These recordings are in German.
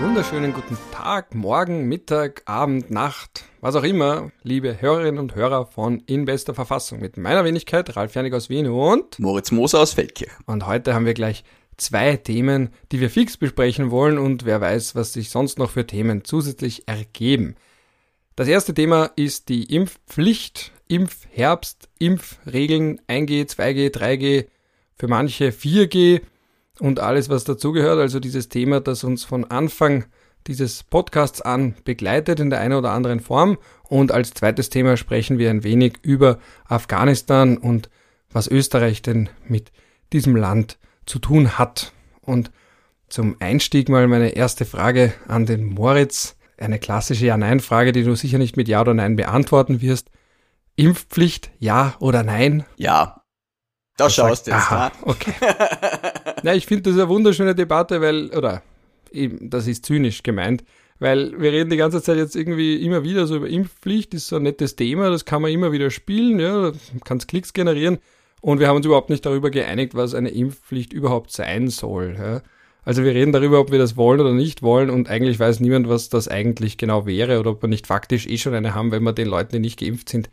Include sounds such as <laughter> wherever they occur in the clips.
wunderschönen guten Tag, Morgen, Mittag, Abend, Nacht, was auch immer, liebe Hörerinnen und Hörer von In bester Verfassung mit meiner Wenigkeit, Ralf Janik aus Wien und Moritz Moser aus Feldkirch. Und heute haben wir gleich zwei Themen, die wir fix besprechen wollen und wer weiß, was sich sonst noch für Themen zusätzlich ergeben. Das erste Thema ist die Impfpflicht, Impfherbst, Impfregeln 1G, 2G, 3G, für manche 4G und alles, was dazugehört. Also dieses Thema, das uns von Anfang dieses Podcasts an begleitet in der einen oder anderen Form. Und als zweites Thema sprechen wir ein wenig über Afghanistan und was Österreich denn mit diesem Land zu tun hat. Und zum Einstieg mal meine erste Frage an den Moritz. Eine klassische Ja-Nein-Frage, die du sicher nicht mit Ja oder Nein beantworten wirst. Impfpflicht, ja oder nein? Ja. Da schaust du jetzt. Aha, okay. <laughs> Na, ich finde das eine wunderschöne Debatte, weil, oder eben, das ist zynisch gemeint, weil wir reden die ganze Zeit jetzt irgendwie immer wieder so über Impfpflicht, ist so ein nettes Thema, das kann man immer wieder spielen, ja, kann Klicks generieren und wir haben uns überhaupt nicht darüber geeinigt, was eine Impfpflicht überhaupt sein soll. Ja. Also wir reden darüber, ob wir das wollen oder nicht wollen und eigentlich weiß niemand, was das eigentlich genau wäre oder ob wir nicht faktisch eh schon eine haben, wenn wir den Leuten, die nicht geimpft sind,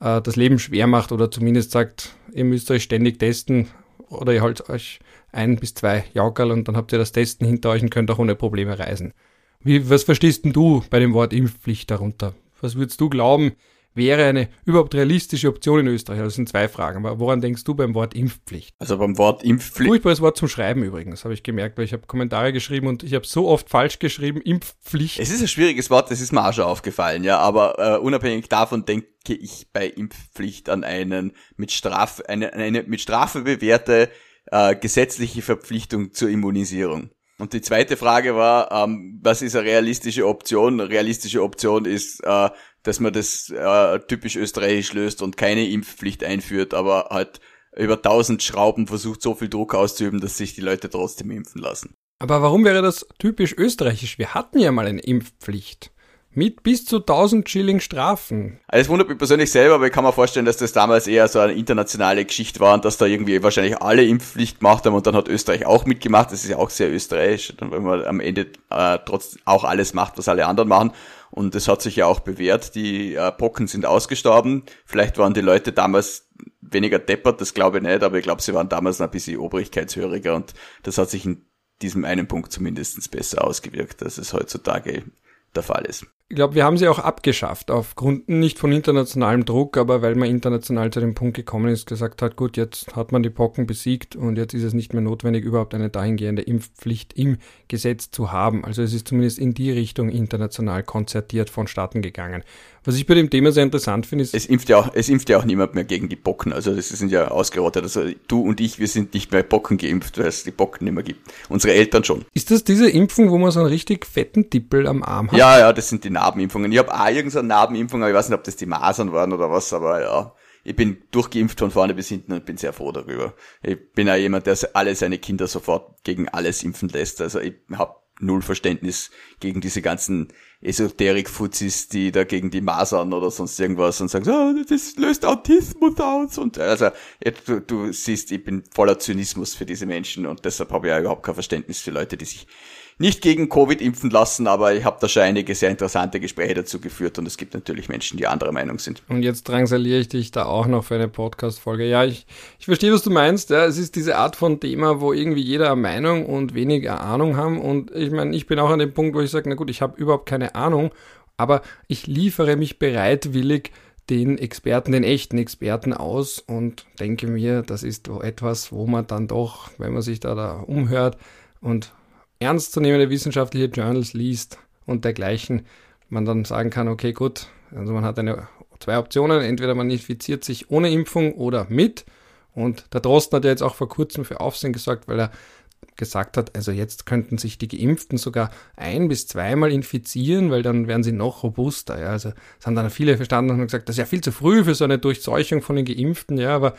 äh, das Leben schwer macht oder zumindest sagt, ihr müsst euch ständig testen oder ihr holt euch ein bis zwei Jaukerl und dann habt ihr das Testen hinter euch und könnt auch ohne Probleme reisen. Wie, was verstehst denn du bei dem Wort Impfpflicht darunter? Was würdest du glauben, wäre eine überhaupt realistische Option in Österreich? Das sind zwei Fragen. Aber woran denkst du beim Wort Impfpflicht? Also beim Wort Impfpflicht. Furchtbares Wort zum Schreiben übrigens, habe ich gemerkt, weil ich habe Kommentare geschrieben und ich habe so oft falsch geschrieben, Impfpflicht. Es ist ein schwieriges Wort, das ist mir auch schon aufgefallen, ja, aber äh, unabhängig davon denke ich bei Impfpflicht an einen mit Strafe, eine, eine mit Strafe bewährte äh, gesetzliche Verpflichtung zur Immunisierung. Und die zweite Frage war, ähm, was ist eine realistische Option? Eine realistische Option ist, äh, dass man das äh, typisch österreichisch löst und keine Impfpflicht einführt, aber halt über tausend Schrauben versucht, so viel Druck auszuüben, dass sich die Leute trotzdem impfen lassen. Aber warum wäre das typisch österreichisch? Wir hatten ja mal eine Impfpflicht. Mit bis zu 1000 Schilling Strafen. Also es wundert mich persönlich selber, aber ich kann mir vorstellen, dass das damals eher so eine internationale Geschichte war und dass da irgendwie wahrscheinlich alle Impfpflicht gemacht haben und dann hat Österreich auch mitgemacht. Das ist ja auch sehr österreichisch, wenn man am Ende äh, trotz auch alles macht, was alle anderen machen. Und es hat sich ja auch bewährt. Die äh, Pocken sind ausgestorben. Vielleicht waren die Leute damals weniger deppert, das glaube ich nicht, aber ich glaube, sie waren damals ein bisschen obrigkeitshöriger und das hat sich in diesem einen Punkt zumindest besser ausgewirkt, als es heutzutage der Fall ist. Ich glaube, wir haben sie auch abgeschafft, aufgrund nicht von internationalem Druck, aber weil man international zu dem Punkt gekommen ist, gesagt hat, gut, jetzt hat man die Pocken besiegt und jetzt ist es nicht mehr notwendig, überhaupt eine dahingehende Impfpflicht im Gesetz zu haben. Also es ist zumindest in die Richtung international konzertiert vonstatten gegangen. Was ich bei dem Thema sehr interessant finde, ist. Es impft ja auch, es impft ja auch niemand mehr gegen die Pocken. Also das sind ja ausgerottet. Also du und ich, wir sind nicht mehr Pocken geimpft, weil es die Pocken nicht mehr gibt. Unsere Eltern schon. Ist das diese Impfung, wo man so einen richtig fetten Tippel am Arm hat? Ja, ja, das sind die Narbenimpfungen. Ich habe auch irgendeine Narbenimpfung, aber ich weiß nicht, ob das die Masern waren oder was, aber ja. Ich bin durchgeimpft von vorne bis hinten und bin sehr froh darüber. Ich bin auch jemand, der alle seine Kinder sofort gegen alles impfen lässt. Also ich habe null Verständnis gegen diese ganzen Esoterik-Fuzis, die da gegen die Masern oder sonst irgendwas und sagen, oh, das löst Autismus aus und also du, du siehst, ich bin voller Zynismus für diese Menschen und deshalb habe ich ja überhaupt kein Verständnis für Leute, die sich nicht gegen Covid impfen lassen, aber ich habe da schon einige sehr interessante Gespräche dazu geführt und es gibt natürlich Menschen, die anderer Meinung sind. Und jetzt drangsaliere ich dich da auch noch für eine Podcast-Folge. Ja, ich, ich verstehe, was du meinst. Ja, es ist diese Art von Thema, wo irgendwie jeder eine Meinung und weniger Ahnung haben. Und ich meine, ich bin auch an dem Punkt, wo ich sage, na gut, ich habe überhaupt keine Ahnung, aber ich liefere mich bereitwillig den Experten, den echten Experten aus und denke mir, das ist etwas, wo man dann doch, wenn man sich da, da umhört und ernstzunehmende wissenschaftliche Journals liest und dergleichen, man dann sagen kann, okay, gut, also man hat eine, zwei Optionen, entweder man infiziert sich ohne Impfung oder mit. Und der Drosten hat ja jetzt auch vor kurzem für Aufsehen gesorgt, weil er gesagt hat, also jetzt könnten sich die Geimpften sogar ein- bis zweimal infizieren, weil dann wären sie noch robuster. Ja. Also das haben dann viele verstanden und gesagt, das ist ja viel zu früh für so eine Durchseuchung von den Geimpften, ja, aber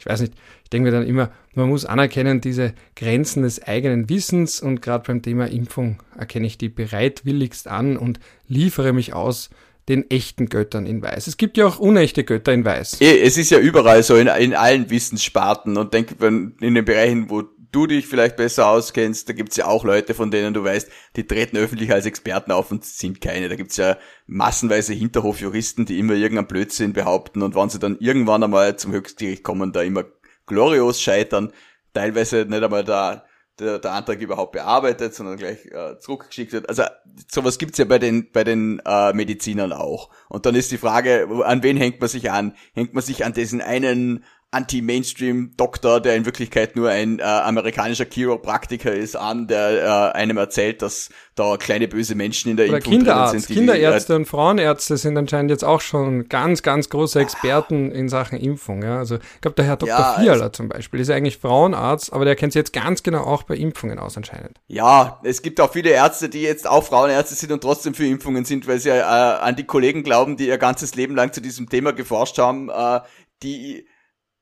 ich weiß nicht, ich denke mir dann immer, man muss anerkennen, diese Grenzen des eigenen Wissens und gerade beim Thema Impfung erkenne ich die bereitwilligst an und liefere mich aus den echten Göttern in Weiß. Es gibt ja auch unechte Götter in Weiß. Es ist ja überall so in, in allen Wissenssparten und denke, in den Bereichen, wo du dich vielleicht besser auskennst, da gibt's ja auch Leute, von denen du weißt, die treten öffentlich als Experten auf und sind keine. Da gibt's ja massenweise Hinterhofjuristen, die immer irgendeinen Blödsinn behaupten und wenn sie dann irgendwann einmal zum Höchstgericht kommen, da immer glorios scheitern, teilweise nicht einmal da der, der Antrag überhaupt bearbeitet, sondern gleich äh, zurückgeschickt wird. Also sowas gibt's ja bei den bei den äh, Medizinern auch. Und dann ist die Frage, an wen hängt man sich an? Hängt man sich an diesen einen Anti-Mainstream-Doktor, der in Wirklichkeit nur ein äh, amerikanischer Chiropraktiker ist, an, der äh, einem erzählt, dass da kleine böse Menschen in der Oder Impfung Kinderarzt, sind. Die, Kinderärzte äh, und Frauenärzte sind anscheinend jetzt auch schon ganz, ganz große Experten in Sachen Impfung. Ja? Also ich glaube, der Herr Dr. Ja, Fiala also, zum Beispiel ist ja eigentlich Frauenarzt, aber der kennt sich jetzt ganz genau auch bei Impfungen aus anscheinend. Ja, es gibt auch viele Ärzte, die jetzt auch Frauenärzte sind und trotzdem für Impfungen sind, weil sie äh, an die Kollegen glauben, die ihr ganzes Leben lang zu diesem Thema geforscht haben, äh, die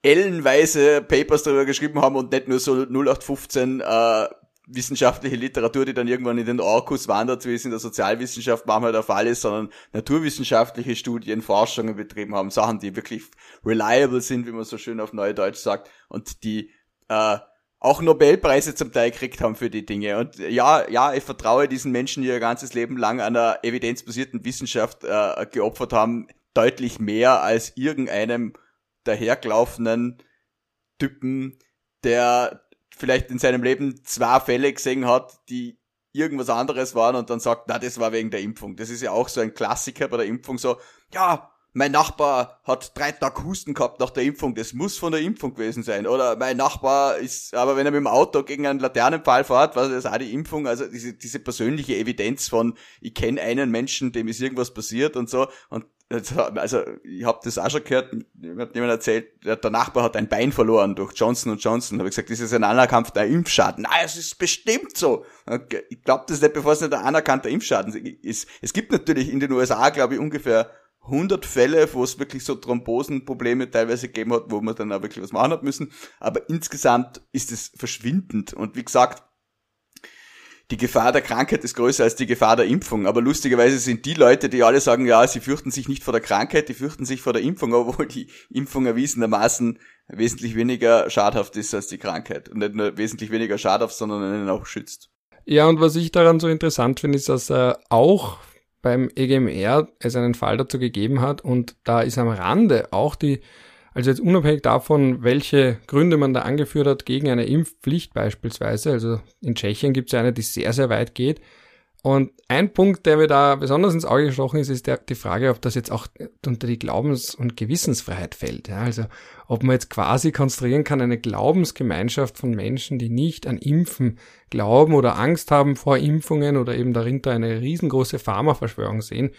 ellenweise Papers darüber geschrieben haben und nicht nur so 0815 äh, wissenschaftliche Literatur, die dann irgendwann in den Orkus wandert, wie es in der Sozialwissenschaft manchmal der Fall ist, sondern naturwissenschaftliche Studien, Forschungen betrieben haben, Sachen, die wirklich reliable sind, wie man so schön auf Neudeutsch sagt, und die äh, auch Nobelpreise zum Teil gekriegt haben für die Dinge. Und ja, ja, ich vertraue diesen Menschen, die ihr ganzes Leben lang einer evidenzbasierten Wissenschaft äh, geopfert haben, deutlich mehr als irgendeinem dahergelaufenen Typen, der vielleicht in seinem Leben zwei Fälle gesehen hat, die irgendwas anderes waren und dann sagt, na, das war wegen der Impfung. Das ist ja auch so ein Klassiker bei der Impfung so, ja, mein Nachbar hat drei Tage Husten gehabt nach der Impfung, das muss von der Impfung gewesen sein. Oder mein Nachbar ist, aber wenn er mit dem Auto gegen einen Laternenpfahl fährt, war das auch die Impfung. Also diese, diese persönliche Evidenz von, ich kenne einen Menschen, dem ist irgendwas passiert und so. Und also ich habe das auch schon gehört, mir hat jemand erzählt, der Nachbar hat ein Bein verloren durch Johnson Johnson. Habe ich gesagt, das ist ein anerkannter Impfschaden. Nein, es ist bestimmt so. Ich glaube das nicht, bevor es nicht ein anerkannter Impfschaden ist. Es gibt natürlich in den USA, glaube ich, ungefähr 100 Fälle, wo es wirklich so Thrombosenprobleme teilweise gegeben hat, wo man dann auch wirklich was machen hat müssen. Aber insgesamt ist es verschwindend. Und wie gesagt, die Gefahr der Krankheit ist größer als die Gefahr der Impfung. Aber lustigerweise sind die Leute, die alle sagen, ja, sie fürchten sich nicht vor der Krankheit, die fürchten sich vor der Impfung, obwohl die Impfung erwiesenermaßen wesentlich weniger schadhaft ist als die Krankheit. Und nicht nur wesentlich weniger schadhaft, sondern einen auch schützt. Ja, und was ich daran so interessant finde, ist, dass er auch beim EGMR es einen Fall dazu gegeben hat und da ist am Rande auch die also jetzt unabhängig davon, welche Gründe man da angeführt hat gegen eine Impfpflicht beispielsweise, also in Tschechien gibt es ja eine, die sehr, sehr weit geht. Und ein Punkt, der mir da besonders ins Auge gestochen ist, ist der, die Frage, ob das jetzt auch unter die Glaubens- und Gewissensfreiheit fällt. Ja, also ob man jetzt quasi konstruieren kann, eine Glaubensgemeinschaft von Menschen, die nicht an Impfen glauben oder Angst haben vor Impfungen oder eben darinter eine riesengroße Pharmaverschwörung sehen,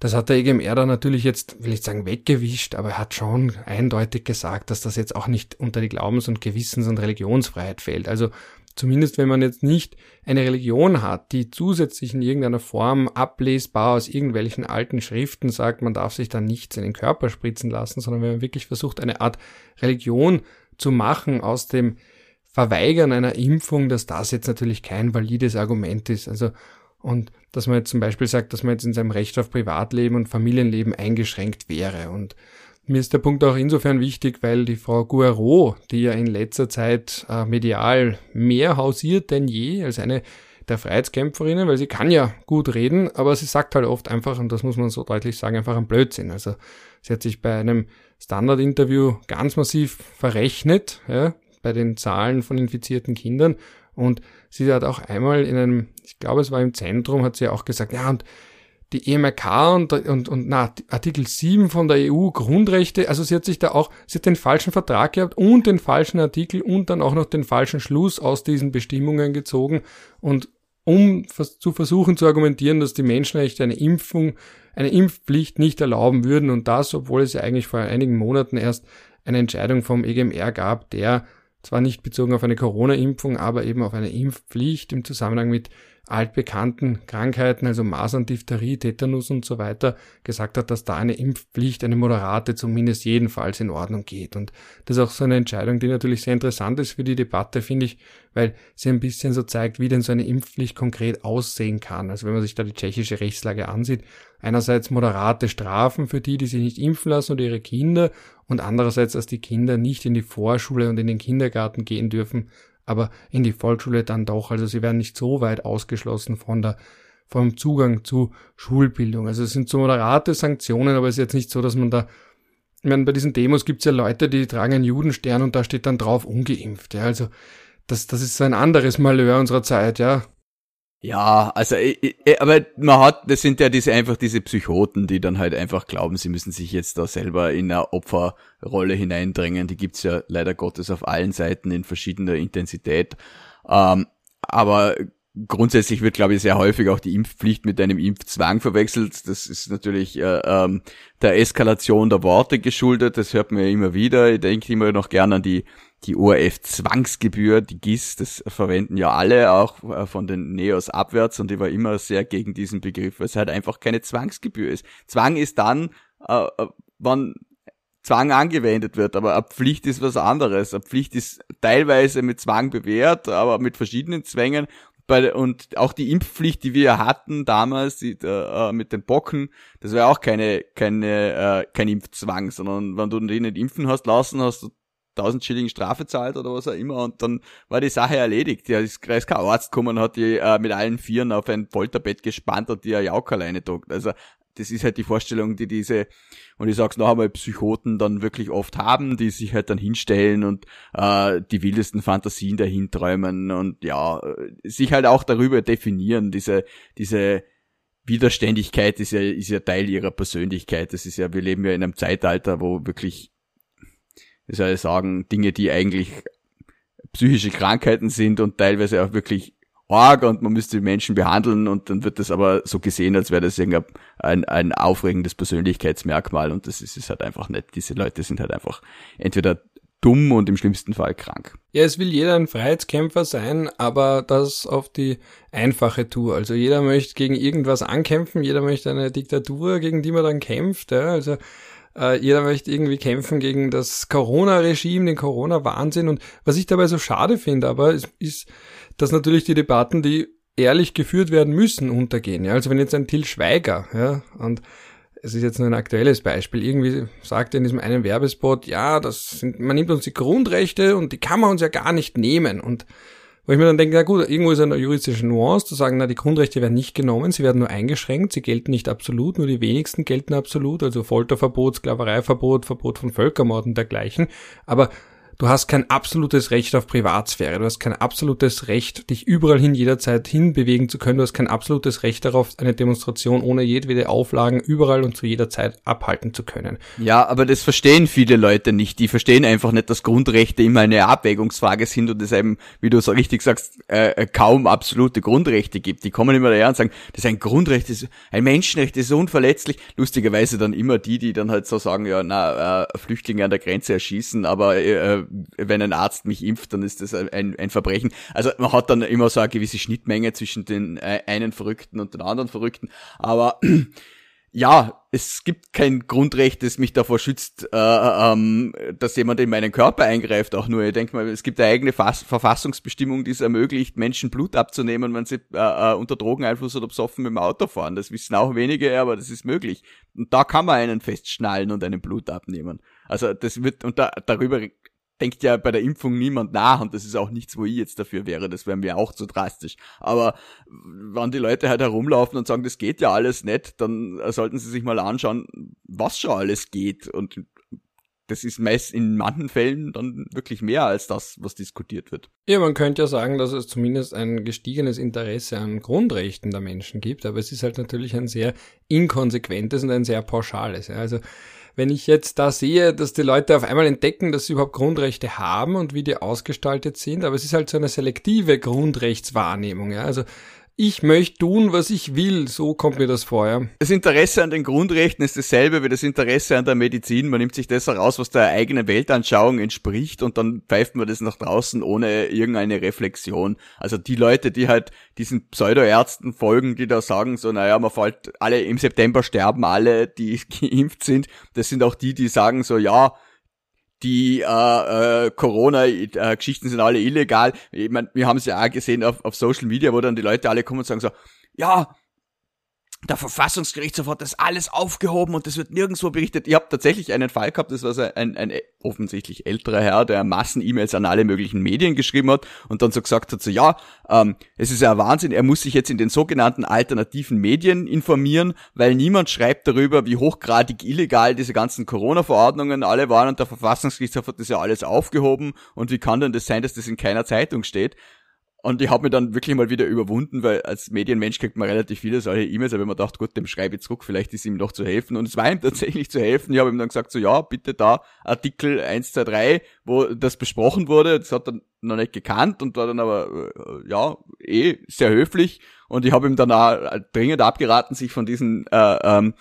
das hat der EGMR dann natürlich jetzt, will ich sagen, weggewischt, aber er hat schon eindeutig gesagt, dass das jetzt auch nicht unter die Glaubens- und Gewissens- und Religionsfreiheit fällt. Also zumindest wenn man jetzt nicht eine Religion hat, die zusätzlich in irgendeiner Form ablesbar aus irgendwelchen alten Schriften sagt, man darf sich da nichts in den Körper spritzen lassen, sondern wenn man wirklich versucht, eine Art Religion zu machen aus dem Verweigern einer Impfung, dass das jetzt natürlich kein valides Argument ist. Also und dass man jetzt zum Beispiel sagt, dass man jetzt in seinem Recht auf Privatleben und Familienleben eingeschränkt wäre. Und mir ist der Punkt auch insofern wichtig, weil die Frau Guerrero, die ja in letzter Zeit äh, medial mehr hausiert denn je als eine der Freiheitskämpferinnen, weil sie kann ja gut reden, aber sie sagt halt oft einfach, und das muss man so deutlich sagen, einfach ein Blödsinn. Also sie hat sich bei einem Standard-Interview ganz massiv verrechnet, ja, bei den Zahlen von infizierten Kindern und sie hat auch einmal in einem, ich glaube es war im Zentrum, hat sie auch gesagt, ja und die EMRK und, und, und na, Artikel 7 von der EU Grundrechte, also sie hat sich da auch, sie hat den falschen Vertrag gehabt und den falschen Artikel und dann auch noch den falschen Schluss aus diesen Bestimmungen gezogen und um zu versuchen zu argumentieren, dass die Menschenrechte eine Impfung, eine Impfpflicht nicht erlauben würden und das, obwohl es ja eigentlich vor einigen Monaten erst eine Entscheidung vom EGMR gab, der zwar nicht bezogen auf eine Corona-Impfung, aber eben auf eine Impfpflicht im Zusammenhang mit altbekannten Krankheiten, also Masern, Diphtherie, Tetanus und so weiter, gesagt hat, dass da eine Impfpflicht, eine moderate zumindest jedenfalls in Ordnung geht. Und das ist auch so eine Entscheidung, die natürlich sehr interessant ist für die Debatte, finde ich, weil sie ein bisschen so zeigt, wie denn so eine Impfpflicht konkret aussehen kann. Also wenn man sich da die tschechische Rechtslage ansieht, einerseits moderate Strafen für die, die sich nicht impfen lassen oder ihre Kinder und andererseits, dass die Kinder nicht in die Vorschule und in den Kindergarten gehen dürfen, aber in die Volksschule dann doch. Also sie werden nicht so weit ausgeschlossen von der vom Zugang zu Schulbildung. Also es sind so moderate Sanktionen, aber es ist jetzt nicht so, dass man da ich meine, bei diesen Demos gibt es ja Leute, die tragen einen Judenstern und da steht dann drauf ungeimpft. Ja, also das, das ist ein anderes Malheur unserer Zeit, ja. Ja, also aber man hat, das sind ja diese einfach diese Psychoten, die dann halt einfach glauben, sie müssen sich jetzt da selber in eine Opferrolle hineindrängen. Die gibt's ja leider Gottes auf allen Seiten in verschiedener Intensität. Ähm, aber grundsätzlich wird, glaube ich, sehr häufig auch die Impfpflicht mit einem Impfzwang verwechselt. Das ist natürlich äh, ähm, der Eskalation der Worte geschuldet. Das hört man ja immer wieder. Ich denke immer noch gerne an die die ORF-Zwangsgebühr, die GIS, das verwenden ja alle, auch äh, von den Neos abwärts und ich war immer sehr gegen diesen Begriff, weil es halt einfach keine Zwangsgebühr ist. Zwang ist dann, äh, äh wann Zwang angewendet wird, aber eine Pflicht ist was anderes. Eine Pflicht ist teilweise mit Zwang bewährt, aber mit verschiedenen Zwängen bei, und auch die Impfpflicht, die wir hatten damals die, äh, mit den Bocken, das war auch keine, keine, äh, kein Impfzwang, sondern wenn du den nicht impfen hast lassen, hast du 1000 Schilling Strafe zahlt oder was auch immer und dann war die Sache erledigt. Ja, ist, kein Arzt gekommen hat die äh, mit allen Vieren auf ein Folterbett gespannt und die eine Jaukerleine druckt. Also das ist halt die Vorstellung, die diese, und ich sag's noch einmal, Psychoten dann wirklich oft haben, die sich halt dann hinstellen und äh, die wildesten Fantasien dahin träumen und ja, sich halt auch darüber definieren, diese, diese Widerständigkeit ist ja, ist ja Teil ihrer Persönlichkeit. Das ist ja, wir leben ja in einem Zeitalter, wo wirklich, soll ich sagen, Dinge, die eigentlich psychische Krankheiten sind und teilweise auch wirklich arg und man müsste die Menschen behandeln und dann wird das aber so gesehen, als wäre das irgendein ein, ein aufregendes Persönlichkeitsmerkmal und das ist es halt einfach nicht. Diese Leute sind halt einfach entweder dumm und im schlimmsten Fall krank. Ja, es will jeder ein Freiheitskämpfer sein, aber das auf die einfache Tour. Also jeder möchte gegen irgendwas ankämpfen, jeder möchte eine Diktatur, gegen die man dann kämpft. Ja? Also äh, jeder möchte irgendwie kämpfen gegen das Corona-Regime, den Corona-Wahnsinn. Und was ich dabei so schade finde, aber ist, ist dass natürlich die Debatten, die ehrlich geführt werden müssen, untergehen. Ja, also wenn jetzt ein Till Schweiger, ja, und es ist jetzt nur ein aktuelles Beispiel, irgendwie sagt er in diesem einen Werbespot, ja, das sind, man nimmt uns die Grundrechte und die kann man uns ja gar nicht nehmen. Und wo ich mir dann denke, na gut, irgendwo ist eine juristische Nuance, zu sagen, na, die Grundrechte werden nicht genommen, sie werden nur eingeschränkt, sie gelten nicht absolut, nur die wenigsten gelten absolut, also Folterverbot, Sklavereiverbot, Verbot von Völkermord und dergleichen. Aber Du hast kein absolutes Recht auf Privatsphäre. Du hast kein absolutes Recht, dich überall hin jederzeit hinbewegen zu können. Du hast kein absolutes Recht darauf, eine Demonstration ohne jedwede Auflagen überall und zu jeder Zeit abhalten zu können. Ja, aber das verstehen viele Leute nicht. Die verstehen einfach nicht, dass Grundrechte immer eine Abwägungsfrage sind und es eben, wie du so richtig sagst, äh, äh kaum absolute Grundrechte gibt. Die kommen immer daher und sagen, das ist ein Grundrecht, ist ein Menschenrecht, ist unverletzlich. Lustigerweise dann immer die, die dann halt so sagen, ja, na, äh, Flüchtlinge an der Grenze erschießen, aber äh, wenn ein Arzt mich impft, dann ist das ein, ein Verbrechen. Also man hat dann immer so eine gewisse Schnittmenge zwischen den äh, einen Verrückten und den anderen Verrückten. Aber <clears throat> ja, es gibt kein Grundrecht, das mich davor schützt, äh, ähm, dass jemand in meinen Körper eingreift. Auch nur, ich denke mal, es gibt eine eigene Fass Verfassungsbestimmung, die es ermöglicht, Menschen Blut abzunehmen, wenn sie äh, äh, unter Drogeneinfluss oder besoffen mit dem Auto fahren. Das wissen auch wenige, aber das ist möglich. Und da kann man einen festschnallen und einen Blut abnehmen. Also das wird, und da, darüber denkt ja bei der Impfung niemand nach und das ist auch nichts, wo ich jetzt dafür wäre, das wäre mir auch zu drastisch. Aber wenn die Leute halt herumlaufen und sagen, das geht ja alles nicht, dann sollten sie sich mal anschauen, was schon alles geht und das ist meist in manchen Fällen dann wirklich mehr als das, was diskutiert wird. Ja, man könnte ja sagen, dass es zumindest ein gestiegenes Interesse an Grundrechten der Menschen gibt, aber es ist halt natürlich ein sehr inkonsequentes und ein sehr pauschales. Ja. Also wenn ich jetzt da sehe, dass die Leute auf einmal entdecken, dass sie überhaupt Grundrechte haben und wie die ausgestaltet sind, aber es ist halt so eine selektive Grundrechtswahrnehmung, ja. Also ich möchte tun, was ich will. So kommt mir das vor, ja. Das Interesse an den Grundrechten ist dasselbe wie das Interesse an der Medizin. Man nimmt sich das heraus, was der eigenen Weltanschauung entspricht und dann pfeift man das nach draußen ohne irgendeine Reflexion. Also die Leute, die halt diesen Pseudoärzten folgen, die da sagen so, naja, man fällt alle, im September sterben alle, die <laughs> geimpft sind. Das sind auch die, die sagen so, ja, die äh, äh, Corona-Geschichten sind alle illegal. Ich mein, wir haben es ja auch gesehen auf, auf Social Media, wo dann die Leute alle kommen und sagen so, ja, der Verfassungsgerichtshof hat das alles aufgehoben und das wird nirgendwo berichtet. Ich habe tatsächlich einen Fall gehabt, das war ein, ein offensichtlich älterer Herr, der Massen-E-Mails an alle möglichen Medien geschrieben hat und dann so gesagt hat, so ja, ähm, es ist ja Wahnsinn, er muss sich jetzt in den sogenannten alternativen Medien informieren, weil niemand schreibt darüber, wie hochgradig illegal diese ganzen Corona-Verordnungen alle waren und der Verfassungsgerichtshof hat das ja alles aufgehoben und wie kann denn das sein, dass das in keiner Zeitung steht? Und ich habe mir dann wirklich mal wieder überwunden, weil als Medienmensch kriegt man relativ viele solche E-Mails, aber ich mir gedacht, gut, dem schreibe ich zurück, vielleicht ist ihm noch zu helfen. Und es war ihm <laughs> tatsächlich zu helfen. Ich habe ihm dann gesagt, so ja, bitte da Artikel 1, 2, 3, wo das besprochen wurde. Das hat er noch nicht gekannt und war dann aber, äh, ja, eh sehr höflich. Und ich habe ihm dann auch dringend abgeraten, sich von diesen äh, ähm,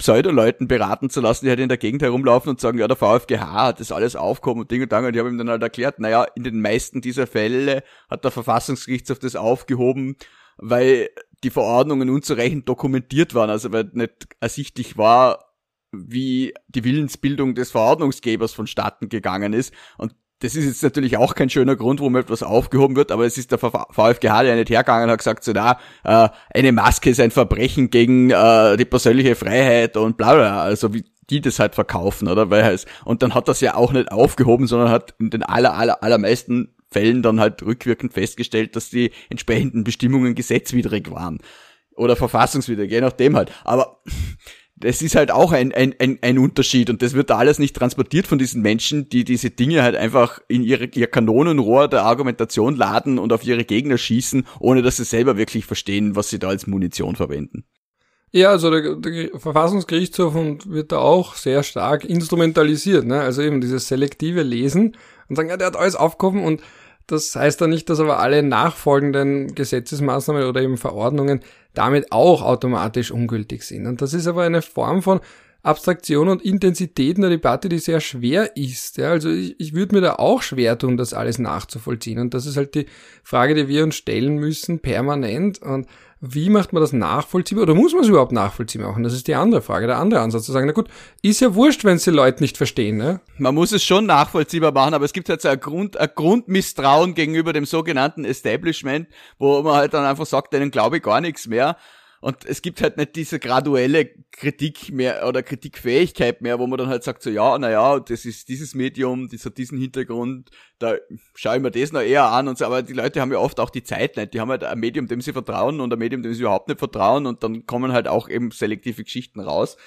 Pseudo-Leuten beraten zu lassen, die halt in der Gegend herumlaufen und sagen, ja, der VfGH hat das alles aufgehoben und Ding und Dang. Und ich habe ihm dann halt erklärt, naja, in den meisten dieser Fälle hat der Verfassungsgerichtshof das aufgehoben, weil die Verordnungen unzureichend dokumentiert waren, also weil nicht ersichtlich war, wie die Willensbildung des Verordnungsgebers vonstatten gegangen ist. Und das ist jetzt natürlich auch kein schöner Grund, warum etwas aufgehoben wird, aber es ist der VfGH, der nicht hergegangen und hat gesagt, so na, äh, eine Maske ist ein Verbrechen gegen äh, die persönliche Freiheit und bla bla, also wie die das halt verkaufen, oder? Weil es, und dann hat das ja auch nicht aufgehoben, sondern hat in den aller, aller, allermeisten Fällen dann halt rückwirkend festgestellt, dass die entsprechenden Bestimmungen gesetzwidrig waren. Oder verfassungswidrig, je nachdem halt. Aber das ist halt auch ein, ein, ein, ein Unterschied und das wird da alles nicht transportiert von diesen Menschen, die diese Dinge halt einfach in ihre, ihr Kanonenrohr der Argumentation laden und auf ihre Gegner schießen, ohne dass sie selber wirklich verstehen, was sie da als Munition verwenden. Ja, also der, der Verfassungsgerichtshof wird da auch sehr stark instrumentalisiert, ne? Also eben dieses selektive Lesen und sagen, ja, der hat alles aufgehoben und das heißt dann nicht, dass aber alle nachfolgenden Gesetzesmaßnahmen oder eben Verordnungen damit auch automatisch ungültig sind. Und das ist aber eine Form von Abstraktion und Intensität in der Debatte, die sehr schwer ist. Ja, also ich, ich würde mir da auch schwer tun, das alles nachzuvollziehen. Und das ist halt die Frage, die wir uns stellen müssen, permanent. Und wie macht man das nachvollziehbar oder muss man es überhaupt nachvollziehbar machen? Das ist die andere Frage, der andere Ansatz zu sagen, na gut, ist ja wurscht, wenn es die Leute nicht verstehen. Ne? Man muss es schon nachvollziehbar machen, aber es gibt halt so ein, Grund, ein Grundmisstrauen gegenüber dem sogenannten Establishment, wo man halt dann einfach sagt, denen glaube ich gar nichts mehr. Und es gibt halt nicht diese graduelle Kritik mehr oder Kritikfähigkeit mehr, wo man dann halt sagt, so ja, naja, das ist dieses Medium, das hat diesen Hintergrund, da schaue ich mir das noch eher an und so, aber die Leute haben ja oft auch die Zeit nicht. Die haben halt ein Medium, dem sie vertrauen und ein Medium, dem sie überhaupt nicht vertrauen und dann kommen halt auch eben selektive Geschichten raus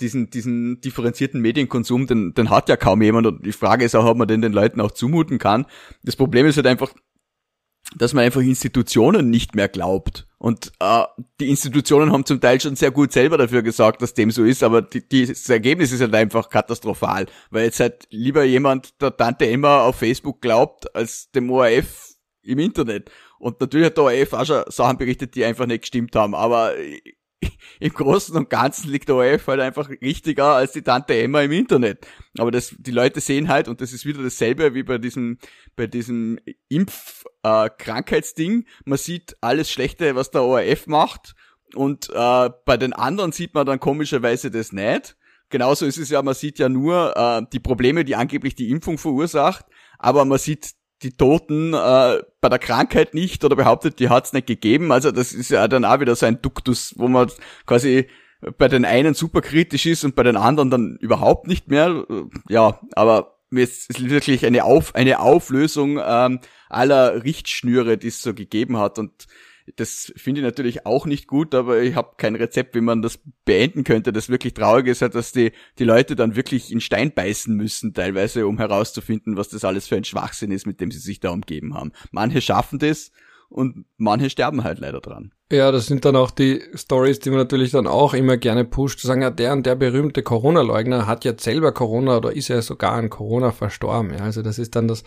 diesen, diesen differenzierten Medienkonsum, den, den hat ja kaum jemand und die Frage ist auch, ob man den den Leuten auch zumuten kann. Das Problem ist halt einfach, dass man einfach Institutionen nicht mehr glaubt. Und äh, die Institutionen haben zum Teil schon sehr gut selber dafür gesorgt, dass dem so ist, aber die, die, das Ergebnis ist halt einfach katastrophal, weil jetzt halt lieber jemand der Tante Emma auf Facebook glaubt, als dem ORF im Internet. Und natürlich hat der ORF auch schon Sachen berichtet, die einfach nicht gestimmt haben, aber im Großen und Ganzen liegt der ORF halt einfach richtiger als die Tante Emma im Internet. Aber das, die Leute sehen halt, und das ist wieder dasselbe wie bei diesem, bei diesem Impf-Krankheitsding. Äh, man sieht alles Schlechte, was der ORF macht. Und äh, bei den anderen sieht man dann komischerweise das nicht. Genauso ist es ja, man sieht ja nur äh, die Probleme, die angeblich die Impfung verursacht, aber man sieht die Toten äh, bei der Krankheit nicht oder behauptet, die hat's nicht gegeben. Also das ist ja dann auch wieder so ein Duktus, wo man quasi bei den einen super kritisch ist und bei den anderen dann überhaupt nicht mehr. Ja, aber es ist wirklich eine, Auf, eine Auflösung ähm, aller Richtschnüre, die es so gegeben hat. Und das finde ich natürlich auch nicht gut, aber ich habe kein Rezept, wie man das beenden könnte. Das wirklich Traurige ist halt, dass die, die Leute dann wirklich in Stein beißen müssen, teilweise, um herauszufinden, was das alles für ein Schwachsinn ist, mit dem sie sich da umgeben haben. Manche schaffen das und manche sterben halt leider dran. Ja, das sind dann auch die Stories, die man natürlich dann auch immer gerne pusht, zu sagen, ja, der und der berühmte Corona-Leugner hat jetzt selber Corona oder ist ja sogar an Corona verstorben. Ja, also das ist dann das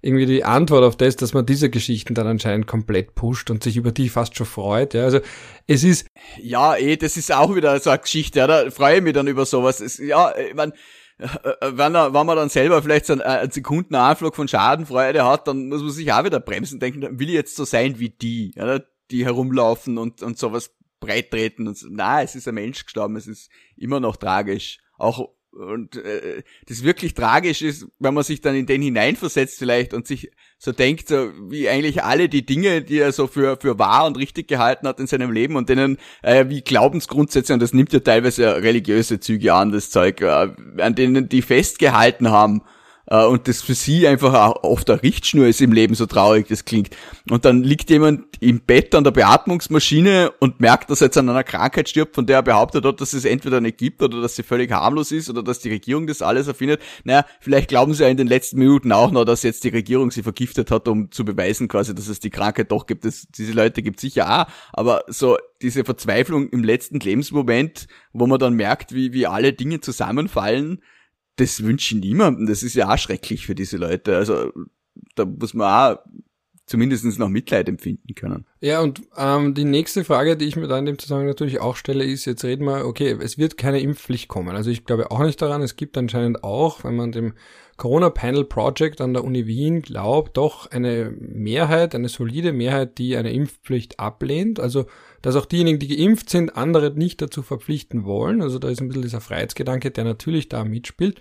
irgendwie die Antwort auf das, dass man diese Geschichten dann anscheinend komplett pusht und sich über die fast schon freut. Ja, also es ist. Ja, eh, das ist auch wieder so eine Geschichte, ja, da freue ich mich dann über sowas. Es, ja, ich mein, äh, wenn, wenn man dann selber vielleicht so einen, äh, Sekundenanflug von Schadenfreude hat, dann muss man sich auch wieder bremsen denken, will ich jetzt so sein wie die, ja, die herumlaufen und, und sowas breit treten und so. Na, es ist ein Mensch gestorben, es ist immer noch tragisch. Auch und äh, das wirklich tragisch ist, wenn man sich dann in den hineinversetzt vielleicht und sich so denkt, so wie eigentlich alle die Dinge, die er so für für wahr und richtig gehalten hat in seinem Leben und denen äh, wie Glaubensgrundsätze und das nimmt ja teilweise religiöse Züge an, das Zeug, äh, an denen die festgehalten haben und das für sie einfach auch oft eine Richtschnur ist im Leben, so traurig das klingt. Und dann liegt jemand im Bett an der Beatmungsmaschine und merkt, dass er jetzt an einer Krankheit stirbt, von der er behauptet hat, dass es entweder nicht gibt oder dass sie völlig harmlos ist oder dass die Regierung das alles erfindet. Naja, vielleicht glauben sie ja in den letzten Minuten auch noch, dass jetzt die Regierung sie vergiftet hat, um zu beweisen quasi, dass es die Krankheit doch gibt. Das, diese Leute gibt sicher auch, aber so diese Verzweiflung im letzten Lebensmoment, wo man dann merkt, wie, wie alle Dinge zusammenfallen, das wünsche ich niemandem. Das ist ja auch schrecklich für diese Leute. Also da muss man auch zumindest noch Mitleid empfinden können. Ja, und ähm, die nächste Frage, die ich mir da in dem Zusammenhang natürlich auch stelle, ist, jetzt reden wir, okay, es wird keine Impfpflicht kommen. Also ich glaube auch nicht daran. Es gibt anscheinend auch, wenn man dem Corona Panel Project an der Uni Wien glaubt, doch eine Mehrheit, eine solide Mehrheit, die eine Impfpflicht ablehnt. Also dass auch diejenigen, die geimpft sind, andere nicht dazu verpflichten wollen. Also da ist ein bisschen dieser Freiheitsgedanke, der natürlich da mitspielt.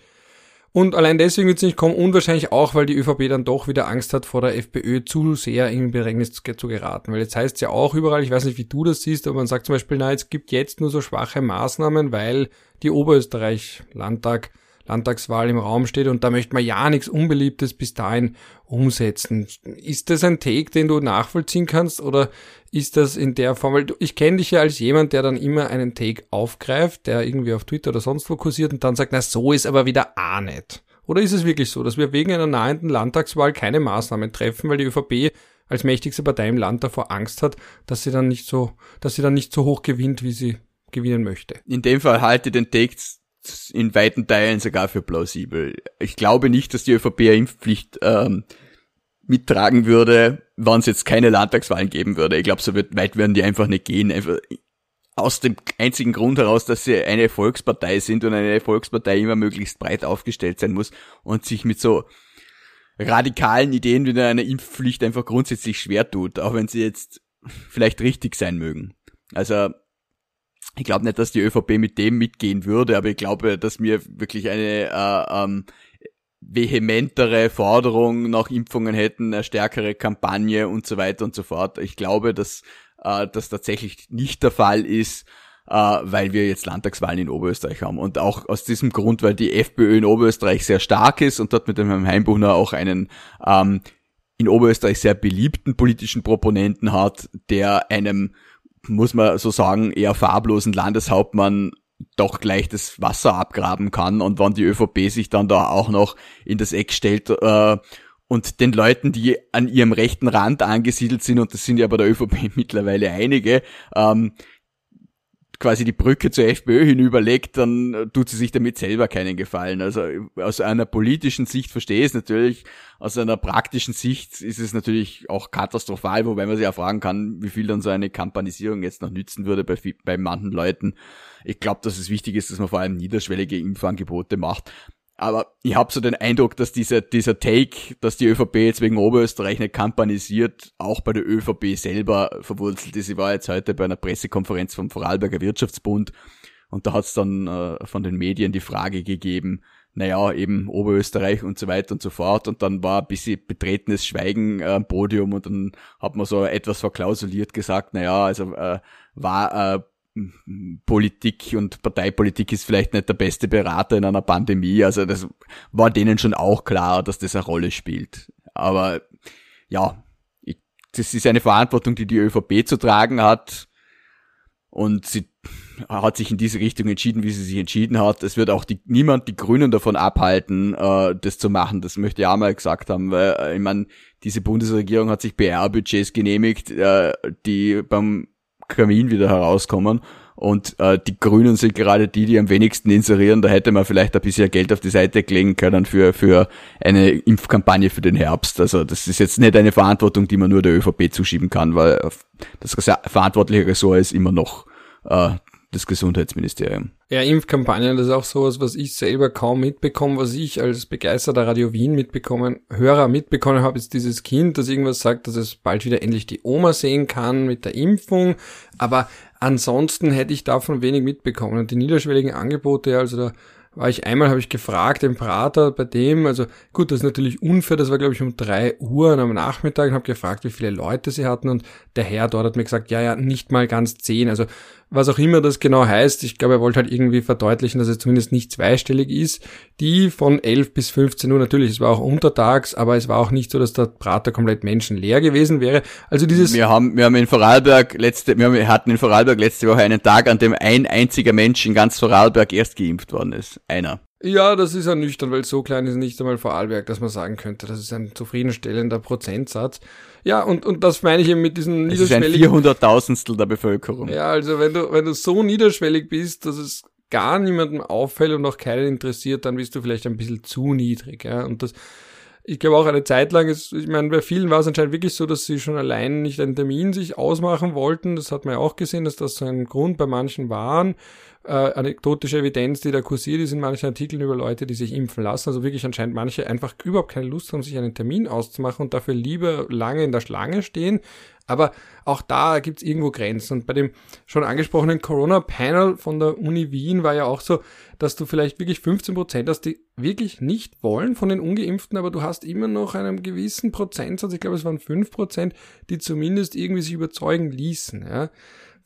Und allein deswegen wird es nicht kommen und wahrscheinlich auch, weil die ÖVP dann doch wieder Angst hat, vor der FPÖ zu sehr in Bedrängnis zu, zu geraten. Weil jetzt heißt es ja auch überall, ich weiß nicht, wie du das siehst, aber man sagt zum Beispiel, na, es gibt jetzt nur so schwache Maßnahmen, weil die Oberösterreich-Landtag Landtagswahl im Raum steht und da möchte man ja nichts Unbeliebtes bis dahin umsetzen. Ist das ein Take, den du nachvollziehen kannst oder ist das in der Form, weil ich kenne dich ja als jemand, der dann immer einen Take aufgreift, der irgendwie auf Twitter oder sonst wo kursiert und dann sagt, na so ist aber wieder auch nicht. Oder ist es wirklich so, dass wir wegen einer nahenden Landtagswahl keine Maßnahmen treffen, weil die ÖVP als mächtigste Partei im Land davor Angst hat, dass sie dann nicht so, dass sie dann nicht so hoch gewinnt, wie sie gewinnen möchte? In dem Fall halte den Take in weiten Teilen sogar für plausibel. Ich glaube nicht, dass die ÖVP eine Impfpflicht ähm, mittragen würde, wenn es jetzt keine Landtagswahlen geben würde. Ich glaube, so weit werden die einfach nicht gehen. Einfach aus dem einzigen Grund heraus, dass sie eine Volkspartei sind und eine Volkspartei immer möglichst breit aufgestellt sein muss und sich mit so radikalen Ideen wie einer Impfpflicht einfach grundsätzlich schwer tut, auch wenn sie jetzt vielleicht richtig sein mögen. Also ich glaube nicht, dass die ÖVP mit dem mitgehen würde, aber ich glaube, dass wir wirklich eine äh, ähm, vehementere Forderung nach Impfungen hätten, eine stärkere Kampagne und so weiter und so fort. Ich glaube, dass äh, das tatsächlich nicht der Fall ist, äh, weil wir jetzt Landtagswahlen in Oberösterreich haben. Und auch aus diesem Grund, weil die FPÖ in Oberösterreich sehr stark ist und dort mit dem Herrn Heimbuchner auch einen ähm, in Oberösterreich sehr beliebten politischen Proponenten hat, der einem muss man so sagen, eher farblosen Landeshauptmann doch gleich das Wasser abgraben kann. Und wenn die ÖVP sich dann da auch noch in das Eck stellt äh, und den Leuten, die an ihrem rechten Rand angesiedelt sind, und das sind ja bei der ÖVP <laughs> mittlerweile einige, ähm, quasi die Brücke zur FPÖ hinüberlegt, dann tut sie sich damit selber keinen Gefallen. Also aus einer politischen Sicht verstehe ich es natürlich, aus einer praktischen Sicht ist es natürlich auch katastrophal, wobei man sich ja fragen kann, wie viel dann so eine Kampanisierung jetzt noch nützen würde bei, bei manchen Leuten. Ich glaube, dass es wichtig ist, dass man vor allem niederschwellige Impfangebote macht. Aber ich habe so den Eindruck, dass dieser, dieser Take, dass die ÖVP jetzt wegen Oberösterreich nicht kampanisiert, auch bei der ÖVP selber verwurzelt ist. Ich war jetzt heute bei einer Pressekonferenz vom Vorarlberger Wirtschaftsbund und da hat es dann äh, von den Medien die Frage gegeben, naja, eben Oberösterreich und so weiter und so fort. Und dann war ein bisschen betretenes Schweigen äh, am Podium und dann hat man so etwas verklausuliert gesagt, naja, also äh, war äh, Politik und Parteipolitik ist vielleicht nicht der beste Berater in einer Pandemie. Also das war denen schon auch klar, dass das eine Rolle spielt. Aber ja, das ist eine Verantwortung, die die ÖVP zu tragen hat. Und sie hat sich in diese Richtung entschieden, wie sie sich entschieden hat. Es wird auch die, niemand die Grünen davon abhalten, äh, das zu machen. Das möchte ich auch mal gesagt haben, weil äh, ich meine, diese Bundesregierung hat sich BR-Budgets genehmigt, äh, die beim Kamin wieder herauskommen. Und äh, die Grünen sind gerade die, die am wenigsten inserieren. Da hätte man vielleicht ein bisschen Geld auf die Seite legen können für, für eine Impfkampagne für den Herbst. Also das ist jetzt nicht eine Verantwortung, die man nur der ÖVP zuschieben kann, weil das verantwortliche Ressort ist immer noch äh, das Gesundheitsministerium. Ja, Impfkampagnen, das ist auch sowas, was ich selber kaum mitbekomme, was ich als begeisterter Radio Wien mitbekommen, Hörer mitbekommen habe, ist dieses Kind, das irgendwas sagt, dass es bald wieder endlich die Oma sehen kann mit der Impfung, aber ansonsten hätte ich davon wenig mitbekommen. Und die niederschwelligen Angebote, also da war ich einmal, habe ich gefragt, den Prater bei dem, also gut, das ist natürlich unfair, das war glaube ich um drei Uhr am Nachmittag und habe gefragt, wie viele Leute sie hatten. Und der Herr dort hat mir gesagt, ja, ja, nicht mal ganz zehn, also was auch immer das genau heißt, ich glaube, er wollte halt irgendwie verdeutlichen, dass es zumindest nicht zweistellig ist, die von 11 bis 15 Uhr, natürlich, es war auch untertags, aber es war auch nicht so, dass der Prater komplett menschenleer gewesen wäre. Also dieses... Wir haben, wir haben in Vorarlberg letzte, wir, haben, wir hatten in Vorarlberg letzte Woche einen Tag, an dem ein einziger Mensch in ganz Vorarlberg erst geimpft worden ist. Einer. Ja, das ist ernüchternd, weil so klein ist nicht einmal Vorarlberg, dass man sagen könnte, das ist ein zufriedenstellender Prozentsatz. Ja, und, und das meine ich eben mit diesen niederschwelligen... Das ist ein Vierhunderttausendstel der Bevölkerung. Ja, also wenn du, wenn du so niederschwellig bist, dass es gar niemandem auffällt und auch keinen interessiert, dann bist du vielleicht ein bisschen zu niedrig, ja, und das, ich glaube auch eine Zeit lang ist, ich meine, bei vielen war es anscheinend wirklich so, dass sie schon allein nicht einen Termin sich ausmachen wollten. Das hat man ja auch gesehen, dass das so ein Grund bei manchen waren äh, anekdotische Evidenz, die da kursiert ist in manchen Artikeln über Leute, die sich impfen lassen. Also wirklich anscheinend manche einfach überhaupt keine Lust haben, sich einen Termin auszumachen und dafür lieber lange in der Schlange stehen. Aber auch da gibt's irgendwo Grenzen. Und bei dem schon angesprochenen Corona-Panel von der Uni Wien war ja auch so, dass du vielleicht wirklich 15 Prozent hast, die wirklich nicht wollen von den Ungeimpften, aber du hast immer noch einen gewissen Prozentsatz, ich glaube es waren 5 Prozent, die zumindest irgendwie sich überzeugen ließen, ja,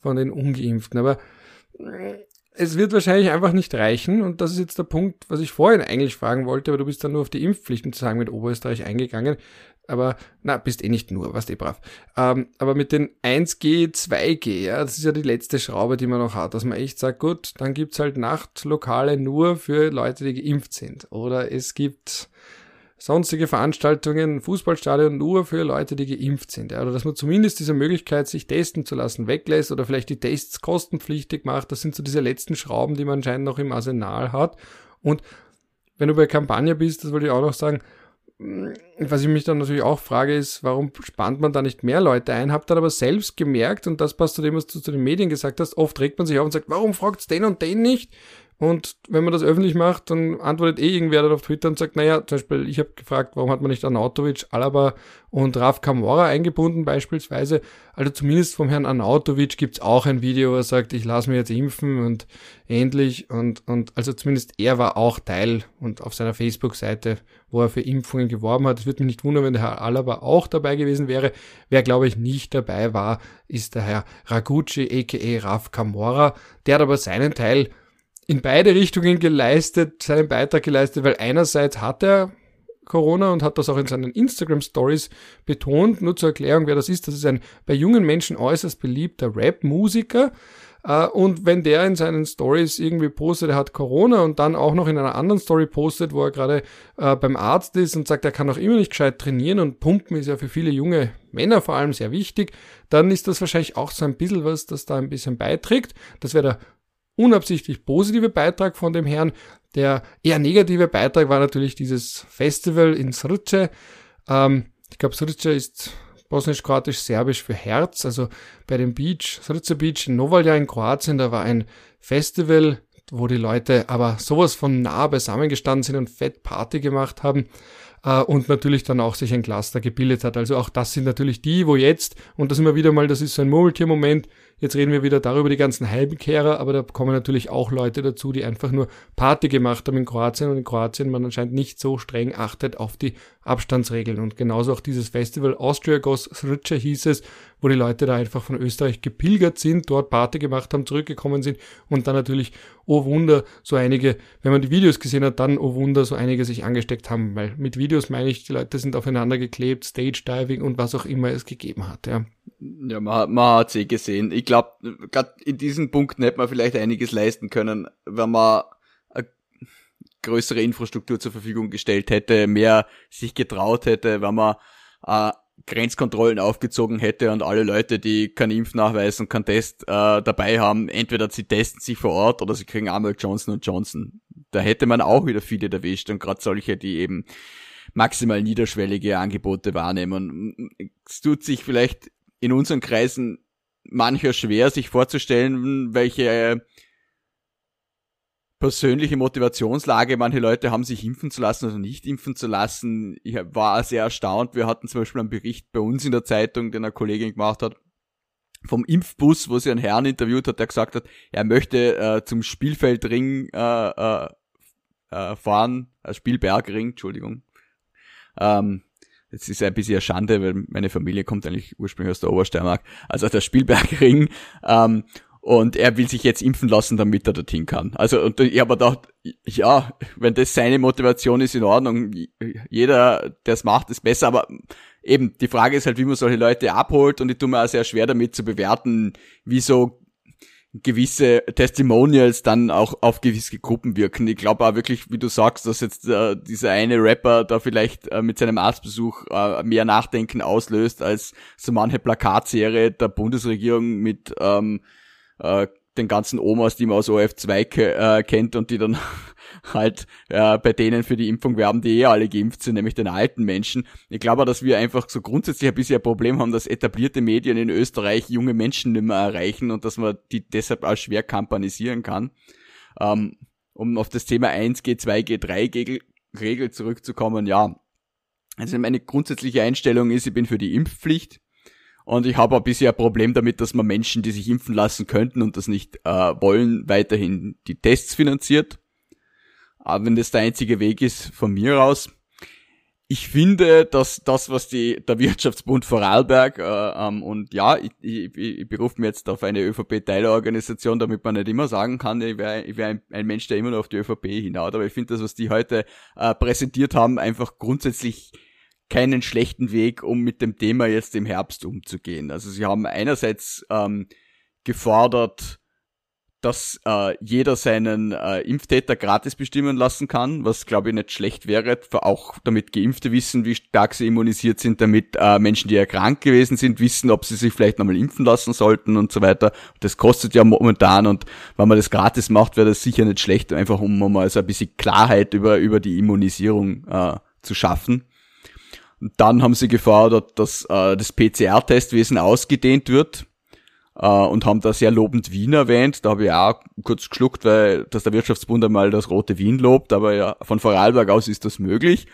von den Ungeimpften. Aber es wird wahrscheinlich einfach nicht reichen und das ist jetzt der Punkt, was ich vorhin eigentlich fragen wollte, aber du bist dann nur auf die Impfpflichten zu sagen mit Oberösterreich eingegangen. Aber, na, bist eh nicht nur, was eh brav. Ähm, aber mit den 1G, 2G, ja, das ist ja die letzte Schraube, die man noch hat, dass man echt sagt, gut, dann gibt's halt Nachtlokale nur für Leute, die geimpft sind. Oder es gibt sonstige Veranstaltungen, Fußballstadion nur für Leute, die geimpft sind. Ja, oder dass man zumindest diese Möglichkeit, sich testen zu lassen, weglässt oder vielleicht die Tests kostenpflichtig macht. Das sind so diese letzten Schrauben, die man anscheinend noch im Arsenal hat. Und wenn du bei Kampagne bist, das wollte ich auch noch sagen, mm, was ich mich dann natürlich auch frage, ist, warum spannt man da nicht mehr Leute ein? Hab dann aber selbst gemerkt, und das passt zu dem, was du zu den Medien gesagt hast, oft regt man sich auf und sagt, warum fragt's den und den nicht? Und wenn man das öffentlich macht, dann antwortet eh irgendwer dann auf Twitter und sagt, naja, zum Beispiel, ich habe gefragt, warum hat man nicht Arnautovic, Alaba und Raf Kamora eingebunden beispielsweise. Also zumindest vom Herrn Arnautovic gibt's auch ein Video, wo er sagt, ich lasse mir jetzt impfen und endlich. Und, und also zumindest er war auch Teil und auf seiner Facebook-Seite, wo er für Impfungen geworben hat. Es würde mich nicht wundern, wenn der Herr Alaba auch dabei gewesen wäre. Wer, glaube ich, nicht dabei war, ist der Herr Ragucci, a.k.a. Raf Kamora. Der hat aber seinen Teil in beide Richtungen geleistet, seinen Beitrag geleistet, weil einerseits hat er Corona und hat das auch in seinen Instagram Stories betont. Nur zur Erklärung, wer das ist. Das ist ein bei jungen Menschen äußerst beliebter Rap-Musiker. Äh, und wenn der in seinen Stories irgendwie postet, er hat Corona und dann auch noch in einer anderen Story postet, wo er gerade äh, beim Arzt ist und sagt, er kann auch immer nicht gescheit trainieren und Pumpen ist ja für viele junge Männer vor allem sehr wichtig, dann ist das wahrscheinlich auch so ein bisschen was, das da ein bisschen beiträgt. Das wäre der unabsichtlich positive Beitrag von dem Herrn. Der eher negative Beitrag war natürlich dieses Festival in Srce. Ähm, ich glaube, Srce ist bosnisch-kroatisch-serbisch für Herz. Also bei dem Beach, Srce Beach in Novalja in Kroatien, da war ein Festival, wo die Leute aber sowas von nah beisammengestanden sind und fett Party gemacht haben äh, und natürlich dann auch sich ein Cluster gebildet hat. Also auch das sind natürlich die, wo jetzt, und das immer wieder mal, das ist so ein Murmeltier-Moment, Jetzt reden wir wieder darüber, die ganzen Heimkehrer, aber da kommen natürlich auch Leute dazu, die einfach nur Party gemacht haben in Kroatien und in Kroatien man anscheinend nicht so streng achtet auf die Abstandsregeln. Und genauso auch dieses Festival Austria Goes Srce hieß es, wo die Leute da einfach von Österreich gepilgert sind, dort Party gemacht haben, zurückgekommen sind und dann natürlich, oh Wunder, so einige, wenn man die Videos gesehen hat, dann, oh Wunder, so einige sich angesteckt haben, weil mit Videos meine ich, die Leute sind aufeinander geklebt, Stage Diving und was auch immer es gegeben hat, ja. Ja, man, man hat eh gesehen. Ich glaube, gerade in diesen Punkten hätte man vielleicht einiges leisten können, wenn man eine größere Infrastruktur zur Verfügung gestellt hätte, mehr sich getraut hätte, wenn man äh, Grenzkontrollen aufgezogen hätte und alle Leute, die keinen Impfnachweis und keinen Test äh, dabei haben, entweder sie testen sich vor Ort oder sie kriegen einmal Johnson Johnson. Da hätte man auch wieder viele erwischt und gerade solche, die eben maximal niederschwellige Angebote wahrnehmen. Es tut sich vielleicht in unseren Kreisen mancher schwer, sich vorzustellen, welche persönliche Motivationslage manche Leute haben, sich impfen zu lassen oder nicht impfen zu lassen. Ich war sehr erstaunt. Wir hatten zum Beispiel einen Bericht bei uns in der Zeitung, den eine Kollegin gemacht hat, vom Impfbus, wo sie einen Herrn interviewt hat, der gesagt hat, er möchte äh, zum Spielfeldring äh, äh, äh, fahren, äh, Spielbergring, Entschuldigung. Ähm, Jetzt ist ein bisschen eine Schande, weil meine Familie kommt eigentlich ursprünglich aus der Obersteiermark, also der Spielbergring. Ähm, und er will sich jetzt impfen lassen, damit er dorthin kann. Also und ich habe gedacht, ja, wenn das seine Motivation ist, in Ordnung. Jeder, der es macht, ist besser. Aber eben die Frage ist halt, wie man solche Leute abholt. Und ich tue mir auch sehr schwer damit zu bewerten, wie so gewisse Testimonials dann auch auf gewisse Gruppen wirken. Ich glaube auch wirklich, wie du sagst, dass jetzt äh, dieser eine Rapper da vielleicht äh, mit seinem Arztbesuch äh, mehr Nachdenken auslöst als so manche Plakatserie der Bundesregierung mit ähm, äh, den ganzen Omas, die man aus OF2 ke äh, kennt und die dann <laughs> halt äh, bei denen für die Impfung werben, die eh alle geimpft sind, nämlich den alten Menschen. Ich glaube, dass wir einfach so grundsätzlich ein bisschen ein Problem haben, dass etablierte Medien in Österreich junge Menschen nicht mehr erreichen und dass man die deshalb auch schwer kampanisieren kann. Ähm, um auf das Thema 1G, 2G, 3G Regel zurückzukommen, ja. Also meine grundsätzliche Einstellung ist, ich bin für die Impfpflicht. Und ich habe ein bisschen ein Problem damit, dass man Menschen, die sich impfen lassen könnten und das nicht äh, wollen, weiterhin die Tests finanziert. Aber wenn das der einzige Weg ist, von mir aus. Ich finde, dass das, was die, der Wirtschaftsbund Vorarlberg, äh, ähm, und ja, ich, ich, ich berufe mir jetzt auf eine ÖVP-Teilerorganisation, damit man nicht immer sagen kann, ich wäre ich wär ein, ein, Mensch, der immer nur auf die ÖVP hinaut. Aber ich finde das, was die heute äh, präsentiert haben, einfach grundsätzlich keinen schlechten Weg, um mit dem Thema jetzt im Herbst umzugehen. Also sie haben einerseits ähm, gefordert, dass äh, jeder seinen äh, Impftäter gratis bestimmen lassen kann, was glaube ich nicht schlecht wäre, auch damit Geimpfte wissen, wie stark sie immunisiert sind, damit äh, Menschen, die ja krank gewesen sind, wissen, ob sie sich vielleicht nochmal impfen lassen sollten und so weiter. Das kostet ja momentan und wenn man das gratis macht, wäre das sicher nicht schlecht, einfach um mal so ein bisschen Klarheit über, über die Immunisierung äh, zu schaffen. Dann haben sie gefordert, dass äh, das PCR-Testwesen ausgedehnt wird äh, und haben da sehr lobend Wien erwähnt. Da habe ich auch kurz geschluckt, weil dass der Wirtschaftsbund einmal das rote Wien lobt, aber ja, von Vorarlberg aus ist das möglich.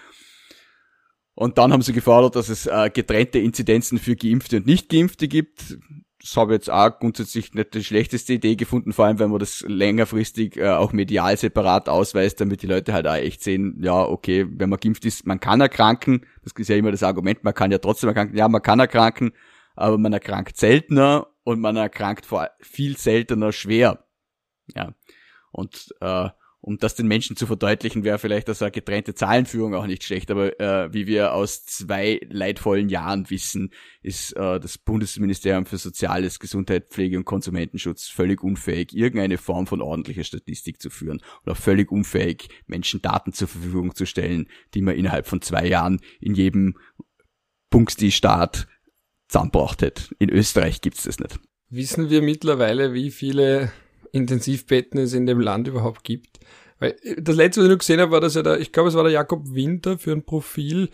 Und dann haben sie gefordert, dass es äh, getrennte Inzidenzen für Geimpfte und Nicht-Geimpfte gibt. Das habe ich jetzt auch grundsätzlich nicht die schlechteste Idee gefunden, vor allem wenn man das längerfristig äh, auch medial separat ausweist, damit die Leute halt auch echt sehen, ja, okay, wenn man geimpft ist, man kann erkranken. Das ist ja immer das Argument, man kann ja trotzdem erkranken. Ja, man kann erkranken, aber man erkrankt seltener und man erkrankt vor viel seltener schwer. Ja. Und äh, um das den Menschen zu verdeutlichen, wäre vielleicht das eine getrennte Zahlenführung auch nicht schlecht, aber äh, wie wir aus zwei leidvollen Jahren wissen, ist äh, das Bundesministerium für Soziales, Gesundheit, Pflege und Konsumentenschutz völlig unfähig, irgendeine Form von ordentlicher Statistik zu führen und auch völlig unfähig, Menschen Daten zur Verfügung zu stellen, die man innerhalb von zwei Jahren in jedem Punkti-Staat zusammengebracht hätte. In Österreich gibt's das nicht. Wissen wir mittlerweile, wie viele Intensivbetten es in dem Land überhaupt gibt? Weil äh, das letzte, was ich noch gesehen habe, war das ja der, ich glaube, es war der Jakob Winter für ein Profil,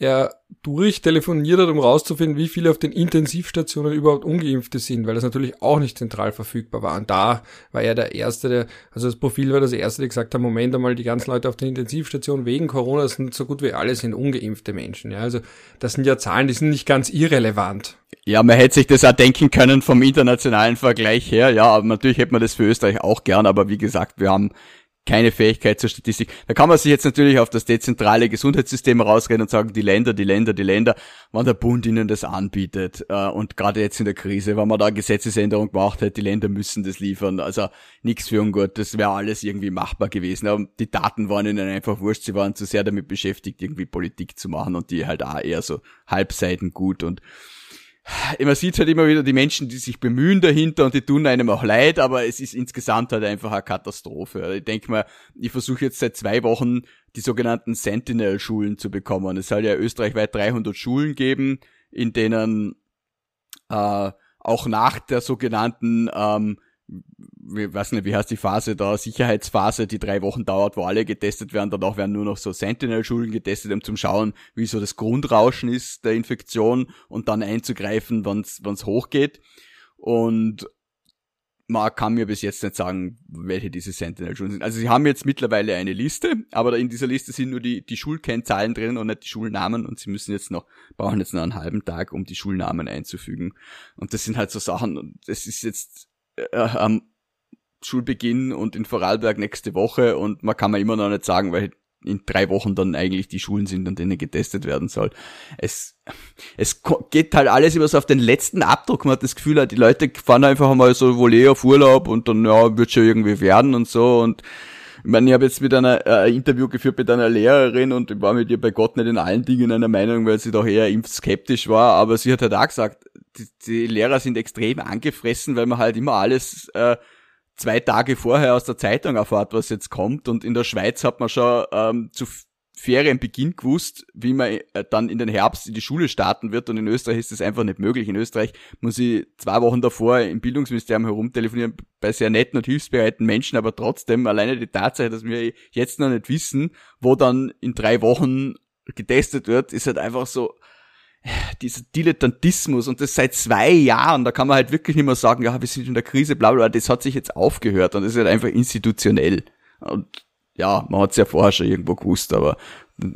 er durchtelefoniert hat, um rauszufinden, wie viele auf den Intensivstationen überhaupt Ungeimpfte sind, weil das natürlich auch nicht zentral verfügbar war. Und da war er der Erste, der, also das Profil war das Erste, der gesagt hat, Moment einmal, die ganzen Leute auf den Intensivstationen wegen Corona sind so gut wie alle sind ungeimpfte Menschen. Ja, also das sind ja Zahlen, die sind nicht ganz irrelevant. Ja, man hätte sich das auch denken können vom internationalen Vergleich her. Ja, aber natürlich hätte man das für Österreich auch gern, aber wie gesagt, wir haben keine Fähigkeit zur Statistik. Da kann man sich jetzt natürlich auf das dezentrale Gesundheitssystem rausreden und sagen, die Länder, die Länder, die Länder, wann der Bund ihnen das anbietet. Äh, und gerade jetzt in der Krise, wenn man da Gesetzesänderung gemacht hätte, die Länder müssen das liefern. Also nichts für ungut, das wäre alles irgendwie machbar gewesen. Aber die Daten waren ihnen einfach wurscht, sie waren zu sehr damit beschäftigt, irgendwie Politik zu machen und die halt auch eher so halbseiten gut und man sieht halt immer wieder die Menschen, die sich bemühen dahinter und die tun einem auch leid, aber es ist insgesamt halt einfach eine Katastrophe. Ich denke mal, ich versuche jetzt seit zwei Wochen die sogenannten Sentinel-Schulen zu bekommen. Es soll ja österreichweit 300 Schulen geben, in denen äh, auch nach der sogenannten ähm, wie, weiß nicht, wie heißt die Phase da, Sicherheitsphase, die drei Wochen dauert, wo alle getestet werden. Danach werden nur noch so Sentinel-Schulen getestet, um zu schauen, wie so das Grundrauschen ist der Infektion und dann einzugreifen, wenn es hochgeht. Und man kann mir bis jetzt nicht sagen, welche diese Sentinel-Schulen sind. Also sie haben jetzt mittlerweile eine Liste, aber in dieser Liste sind nur die, die Schulkennzahlen drin und nicht die Schulnamen und sie müssen jetzt noch, brauchen jetzt noch einen halben Tag, um die Schulnamen einzufügen. Und das sind halt so Sachen, das ist jetzt äh, ähm, Schulbeginn und in Vorarlberg nächste Woche und man kann mir immer noch nicht sagen, weil in drei Wochen dann eigentlich die Schulen sind, an denen getestet werden soll. Es, es geht halt alles über so auf den letzten Abdruck. Man hat das Gefühl, die Leute fahren einfach mal so wohl eh auf Urlaub und dann, ja, wird schon irgendwie werden und so und ich meine, ich habe jetzt mit einer äh, Interview geführt mit einer Lehrerin und ich war mit ihr bei Gott nicht in allen Dingen einer Meinung, weil sie doch eher impfskeptisch war, aber sie hat halt auch gesagt, die, die Lehrer sind extrem angefressen, weil man halt immer alles äh, zwei Tage vorher aus der Zeitung erfahrt, was jetzt kommt. Und in der Schweiz hat man schon ähm, zu Ferienbeginn gewusst, wie man äh, dann in den Herbst in die Schule starten wird. Und in Österreich ist das einfach nicht möglich. In Österreich muss ich zwei Wochen davor im Bildungsministerium herumtelefonieren bei sehr netten und hilfsbereiten Menschen, aber trotzdem alleine die Tatsache, dass wir jetzt noch nicht wissen, wo dann in drei Wochen getestet wird, ist halt einfach so, dieser Dilettantismus und das seit zwei Jahren, da kann man halt wirklich nicht mehr sagen, ja, wir sind in der Krise, bla bla, das hat sich jetzt aufgehört und das ist halt einfach institutionell. Und ja, man hat es ja vorher schon irgendwo gewusst, aber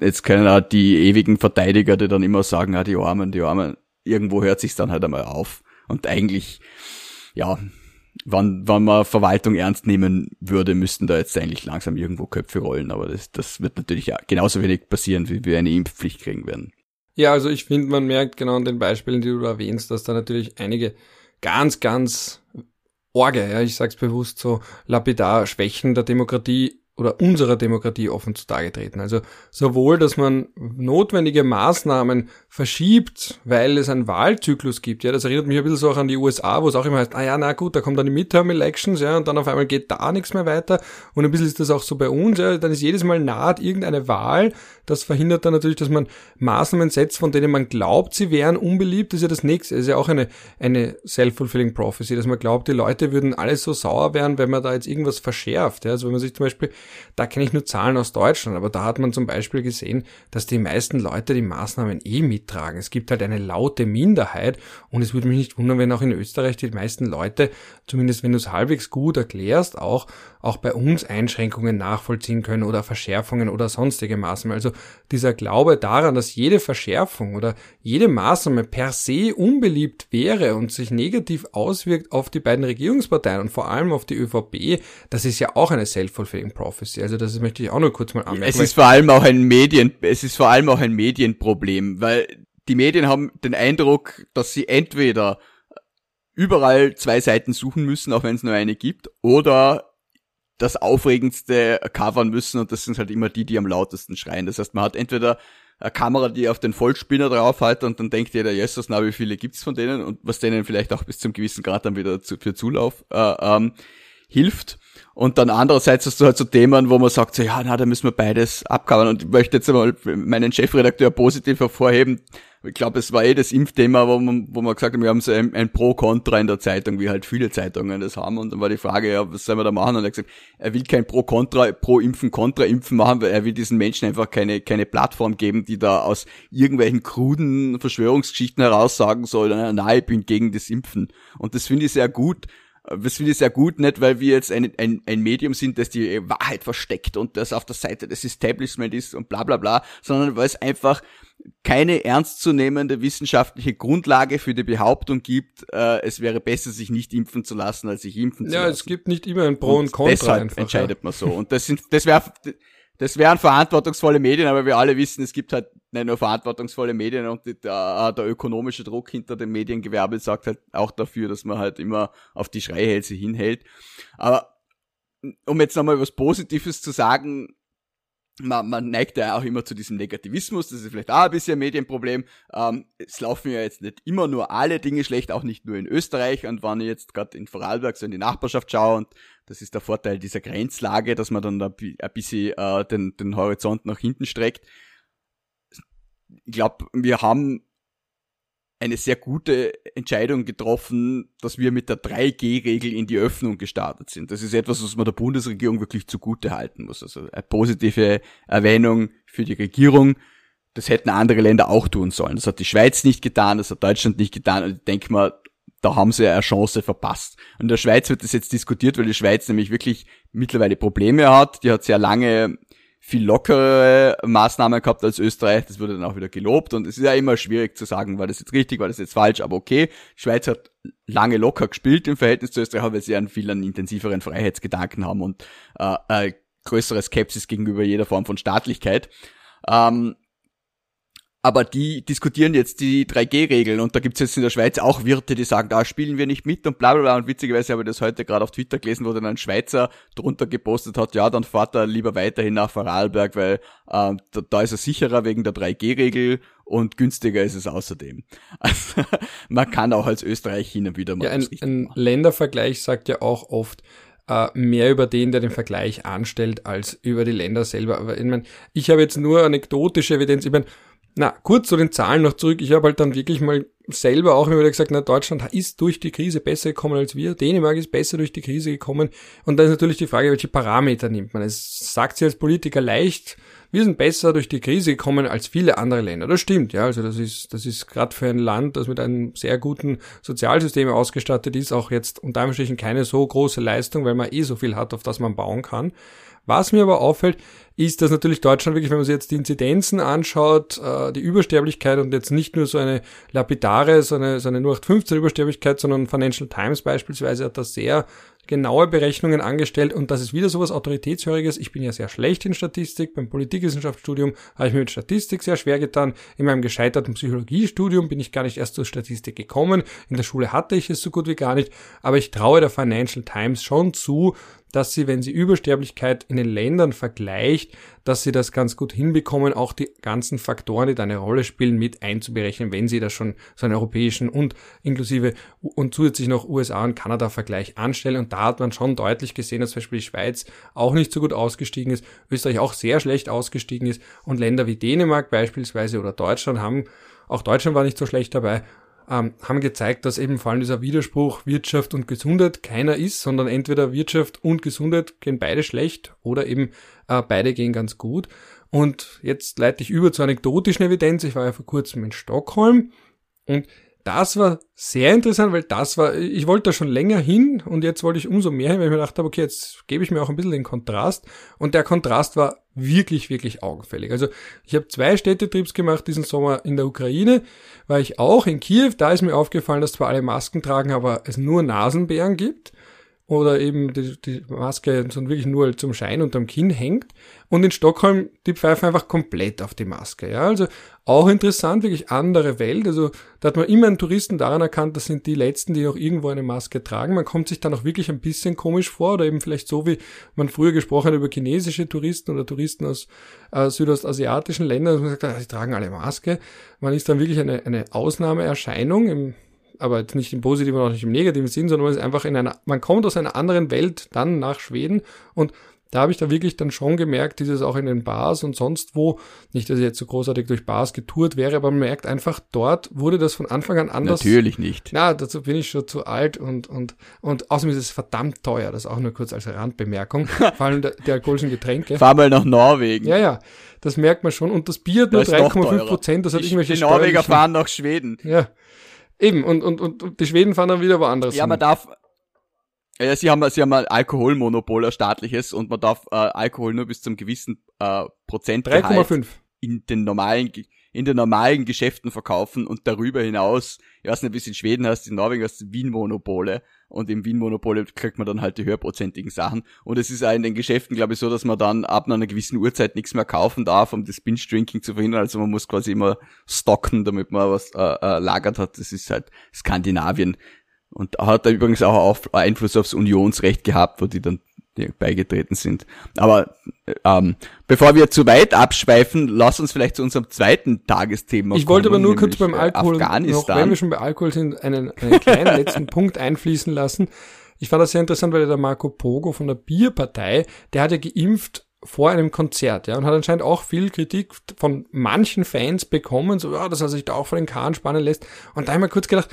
jetzt können halt die ewigen Verteidiger, die dann immer sagen, ja, die Armen, die Armen, irgendwo hört sich's dann halt einmal auf. Und eigentlich, ja, wann, wann man Verwaltung ernst nehmen würde, müssten da jetzt eigentlich langsam irgendwo Köpfe rollen, aber das, das wird natürlich genauso wenig passieren, wie wir eine Impfpflicht kriegen werden. Ja, also ich finde, man merkt genau an den Beispielen, die du erwähnst, dass da natürlich einige ganz, ganz Orge, ja, ich sag's bewusst so lapidar, Schwächen der Demokratie oder unserer Demokratie offen zutage treten. Also sowohl, dass man notwendige Maßnahmen verschiebt, weil es einen Wahlzyklus gibt. Ja, das erinnert mich ein bisschen so auch an die USA, wo es auch immer heißt, ah ja, na gut, da kommen dann die Midterm-Elections, ja, und dann auf einmal geht da nichts mehr weiter. Und ein bisschen ist das auch so bei uns, ja, dann ist jedes Mal naht irgendeine Wahl. Das verhindert dann natürlich, dass man Maßnahmen setzt, von denen man glaubt, sie wären unbeliebt. Das ist ja das nächste. Das ist ja auch eine, eine self-fulfilling prophecy, dass man glaubt, die Leute würden alles so sauer werden, wenn man da jetzt irgendwas verschärft. Ja, also wenn man sich zum Beispiel, da kenne ich nur Zahlen aus Deutschland, aber da hat man zum Beispiel gesehen, dass die meisten Leute die Maßnahmen eh mit mittragen. Es gibt halt eine laute Minderheit und es würde mich nicht wundern, wenn auch in Österreich die meisten Leute, zumindest wenn du es halbwegs gut erklärst, auch, auch bei uns Einschränkungen nachvollziehen können oder Verschärfungen oder sonstige Maßnahmen. Also dieser Glaube daran, dass jede Verschärfung oder jede Maßnahme per se unbeliebt wäre und sich negativ auswirkt auf die beiden Regierungsparteien und vor allem auf die ÖVP, das ist ja auch eine self-fulfilling prophecy. Also das möchte ich auch nur kurz mal anmerken. Es ist vor allem auch ein Medien, es ist vor allem auch ein Medienproblem, weil die Medien haben den Eindruck, dass sie entweder überall zwei Seiten suchen müssen, auch wenn es nur eine gibt, oder das Aufregendste covern müssen und das sind halt immer die, die am lautesten schreien. Das heißt, man hat entweder eine Kamera, die auf den Vollspinner drauf hat und dann denkt jeder, Jesus, na, wie viele gibt's von denen und was denen vielleicht auch bis zum gewissen Grad dann wieder zu, für Zulauf äh, ähm, hilft. Und dann andererseits hast du halt so Themen, wo man sagt, so, ja, na, da müssen wir beides abcovern. Und ich möchte jetzt einmal meinen Chefredakteur positiv hervorheben, ich glaube, es war eh das Impfthema, wo man, wo man gesagt hat, wir haben so ein, ein Pro-Contra in der Zeitung, wie halt viele Zeitungen das haben. Und dann war die Frage, ja, was sollen wir da machen? Und er hat gesagt, er will kein Pro-Contra, Pro-Impfen, Contra-Impfen machen, weil er will diesen Menschen einfach keine, keine Plattform geben, die da aus irgendwelchen kruden Verschwörungsgeschichten heraus sagen soll, na, ich bin gegen das Impfen. Und das finde ich sehr gut. Das finde ich sehr gut, nicht weil wir jetzt ein, ein, ein Medium sind, das die Wahrheit versteckt und das auf der Seite des Establishment ist und bla bla bla, sondern weil es einfach keine ernstzunehmende wissenschaftliche Grundlage für die Behauptung gibt, äh, es wäre besser, sich nicht impfen zu lassen, als sich impfen zu ja, lassen. Ja, es gibt nicht immer ein Pro und, und Contra. Deshalb einfach, entscheidet ja. man so. Und das sind, das wäre, das wären verantwortungsvolle Medien, aber wir alle wissen, es gibt halt nicht nur verantwortungsvolle Medien und die, der, der ökonomische Druck hinter dem Mediengewerbe sagt halt auch dafür, dass man halt immer auf die Schreihälse hinhält. Aber um jetzt nochmal was Positives zu sagen, man, man neigt ja auch immer zu diesem Negativismus, das ist vielleicht auch ein bisschen ein Medienproblem. Ähm, es laufen ja jetzt nicht immer nur alle Dinge schlecht, auch nicht nur in Österreich. Und wenn ich jetzt gerade in Vorarlberg so in die Nachbarschaft schaue, und das ist der Vorteil dieser Grenzlage, dass man dann ein bisschen äh, den, den Horizont nach hinten streckt. Ich glaube, wir haben eine sehr gute Entscheidung getroffen, dass wir mit der 3G-Regel in die Öffnung gestartet sind. Das ist etwas, was man der Bundesregierung wirklich zugute halten muss. Also eine positive Erwähnung für die Regierung. Das hätten andere Länder auch tun sollen. Das hat die Schweiz nicht getan, das hat Deutschland nicht getan. Und ich denke mal, da haben sie eine Chance verpasst. In der Schweiz wird das jetzt diskutiert, weil die Schweiz nämlich wirklich mittlerweile Probleme hat. Die hat sehr lange viel lockere Maßnahmen gehabt als Österreich. Das wurde dann auch wieder gelobt und es ist ja immer schwierig zu sagen, war das jetzt richtig, war das jetzt falsch, aber okay. Die Schweiz hat lange locker gespielt im Verhältnis zu Österreich, weil sie einen viel einen intensiveren Freiheitsgedanken haben und äh, äh, größere Skepsis gegenüber jeder Form von Staatlichkeit. Ähm, aber die diskutieren jetzt die 3G-Regeln und da gibt's jetzt in der Schweiz auch Wirte, die sagen, da spielen wir nicht mit und bla bla bla. Und witzigerweise habe ich das heute gerade auf Twitter gelesen, wo dann ein Schweizer drunter gepostet hat, ja, dann fahrt er lieber weiterhin nach Vorarlberg, weil äh, da, da ist er sicherer wegen der 3G-Regel und günstiger ist es außerdem. <laughs> Also man kann auch als Österreich hin und wieder mal. Ja, ein, ein Ländervergleich sagt ja auch oft, äh, mehr über den, der den Vergleich anstellt, als über die Länder selber. Aber ich meine, ich habe jetzt nur anekdotische Evidenz. Ich meine, na, kurz zu den Zahlen noch zurück. Ich habe halt dann wirklich mal selber auch immer wieder gesagt, na, Deutschland ist durch die Krise besser gekommen als wir. Dänemark ist besser durch die Krise gekommen. Und da ist natürlich die Frage, welche Parameter nimmt man. Es sagt sich als Politiker leicht, wir sind besser durch die Krise gekommen als viele andere Länder. Das stimmt, ja. Also das ist, das ist gerade für ein Land, das mit einem sehr guten Sozialsystem ausgestattet ist, auch jetzt unter Anführungsstrichen keine so große Leistung, weil man eh so viel hat, auf das man bauen kann. Was mir aber auffällt, ist, dass natürlich Deutschland wirklich, wenn man sich jetzt die Inzidenzen anschaut, äh, die Übersterblichkeit und jetzt nicht nur so eine lapidare, so eine, so eine 0815 Übersterblichkeit, sondern Financial Times beispielsweise hat da sehr genaue Berechnungen angestellt und das ist wieder sowas Autoritätshöriges. Ich bin ja sehr schlecht in Statistik. Beim Politikwissenschaftsstudium habe ich mir mit Statistik sehr schwer getan. In meinem gescheiterten Psychologiestudium bin ich gar nicht erst zur Statistik gekommen. In der Schule hatte ich es so gut wie gar nicht. Aber ich traue der Financial Times schon zu, dass sie, wenn sie Übersterblichkeit in den Ländern vergleicht, dass sie das ganz gut hinbekommen, auch die ganzen Faktoren, die da eine Rolle spielen, mit einzuberechnen, wenn sie da schon so einen europäischen und inklusive und zusätzlich noch USA und Kanada Vergleich anstellen. Und da hat man schon deutlich gesehen, dass zum Beispiel die Schweiz auch nicht so gut ausgestiegen ist, Österreich auch sehr schlecht ausgestiegen ist und Länder wie Dänemark beispielsweise oder Deutschland haben, auch Deutschland war nicht so schlecht dabei, ähm, haben gezeigt, dass eben vor allem dieser Widerspruch Wirtschaft und Gesundheit keiner ist, sondern entweder Wirtschaft und Gesundheit gehen beide schlecht oder eben äh, beide gehen ganz gut. Und jetzt leite ich über zur anekdotischen Evidenz. Ich war ja vor kurzem in Stockholm und das war sehr interessant, weil das war, ich wollte da schon länger hin und jetzt wollte ich umso mehr hin, weil ich mir gedacht habe, okay, jetzt gebe ich mir auch ein bisschen den Kontrast. Und der Kontrast war wirklich, wirklich augenfällig. Also ich habe zwei Städtetrips gemacht diesen Sommer in der Ukraine, war ich auch in Kiew, da ist mir aufgefallen, dass zwar alle Masken tragen, aber es nur Nasenbären gibt oder eben die, die Maske so wirklich nur zum Schein unterm Kinn hängt. Und in Stockholm, die pfeifen einfach komplett auf die Maske. Ja, also auch interessant, wirklich andere Welt. Also da hat man immer einen Touristen daran erkannt, das sind die Letzten, die noch irgendwo eine Maske tragen. Man kommt sich dann auch wirklich ein bisschen komisch vor oder eben vielleicht so, wie man früher gesprochen hat über chinesische Touristen oder Touristen aus äh, südostasiatischen Ländern. Man sagt, ah, sie tragen alle Maske. Man ist dann wirklich eine, eine Ausnahmeerscheinung im aber jetzt nicht im positiven oder auch nicht im negativen Sinn, sondern man ist einfach in einer, man kommt aus einer anderen Welt dann nach Schweden und da habe ich da wirklich dann schon gemerkt, dieses auch in den Bars und sonst wo, nicht, dass ich jetzt so großartig durch Bars getourt wäre, aber man merkt einfach, dort wurde das von Anfang an anders. Natürlich nicht. Na, dazu bin ich schon zu alt und, und, und außerdem ist es verdammt teuer, das auch nur kurz als Randbemerkung, <laughs> vor allem die alkoholischen Getränke. Fahr mal nach Norwegen. Ja, ja, das merkt man schon und das Bier hat nur 3,5 Prozent, das hat ich, irgendwelche Die Norweger fahren nach Schweden. Ja, Eben, und, und, und die Schweden fahren dann wieder woanders. Ja, man darf, ja, sie haben, sie haben ein Alkoholmonopol, ein staatliches, und man darf äh, Alkohol nur bis zum gewissen äh, Prozent 3,5 in den normalen in den normalen Geschäften verkaufen und darüber hinaus, ich weiß nicht, wie es in Schweden heißt, in Norwegen heißt es Wien-Monopole und im Wien-Monopole kriegt man dann halt die höherprozentigen Sachen und es ist auch in den Geschäften, glaube ich, so, dass man dann ab einer gewissen Uhrzeit nichts mehr kaufen darf, um das Binge-Drinking zu verhindern, also man muss quasi immer stocken, damit man was äh, äh, lagert hat, das ist halt Skandinavien. Und hat da übrigens auch auf Einfluss aufs Unionsrecht gehabt, wo die dann beigetreten sind. Aber ähm, bevor wir zu weit abschweifen, lass uns vielleicht zu unserem zweiten Tagesthema Ich wollte aber nur kurz beim Alkohol, noch, wenn wir schon bei Alkohol sind, einen, einen kleinen <laughs> letzten Punkt einfließen lassen. Ich fand das sehr interessant, weil der Marco Pogo von der Bierpartei, der hat ja geimpft vor einem Konzert, ja, und hat anscheinend auch viel Kritik von manchen Fans bekommen, so, ja, dass er sich da auch von den Kahn spannen lässt. Und da habe ich mir kurz gedacht,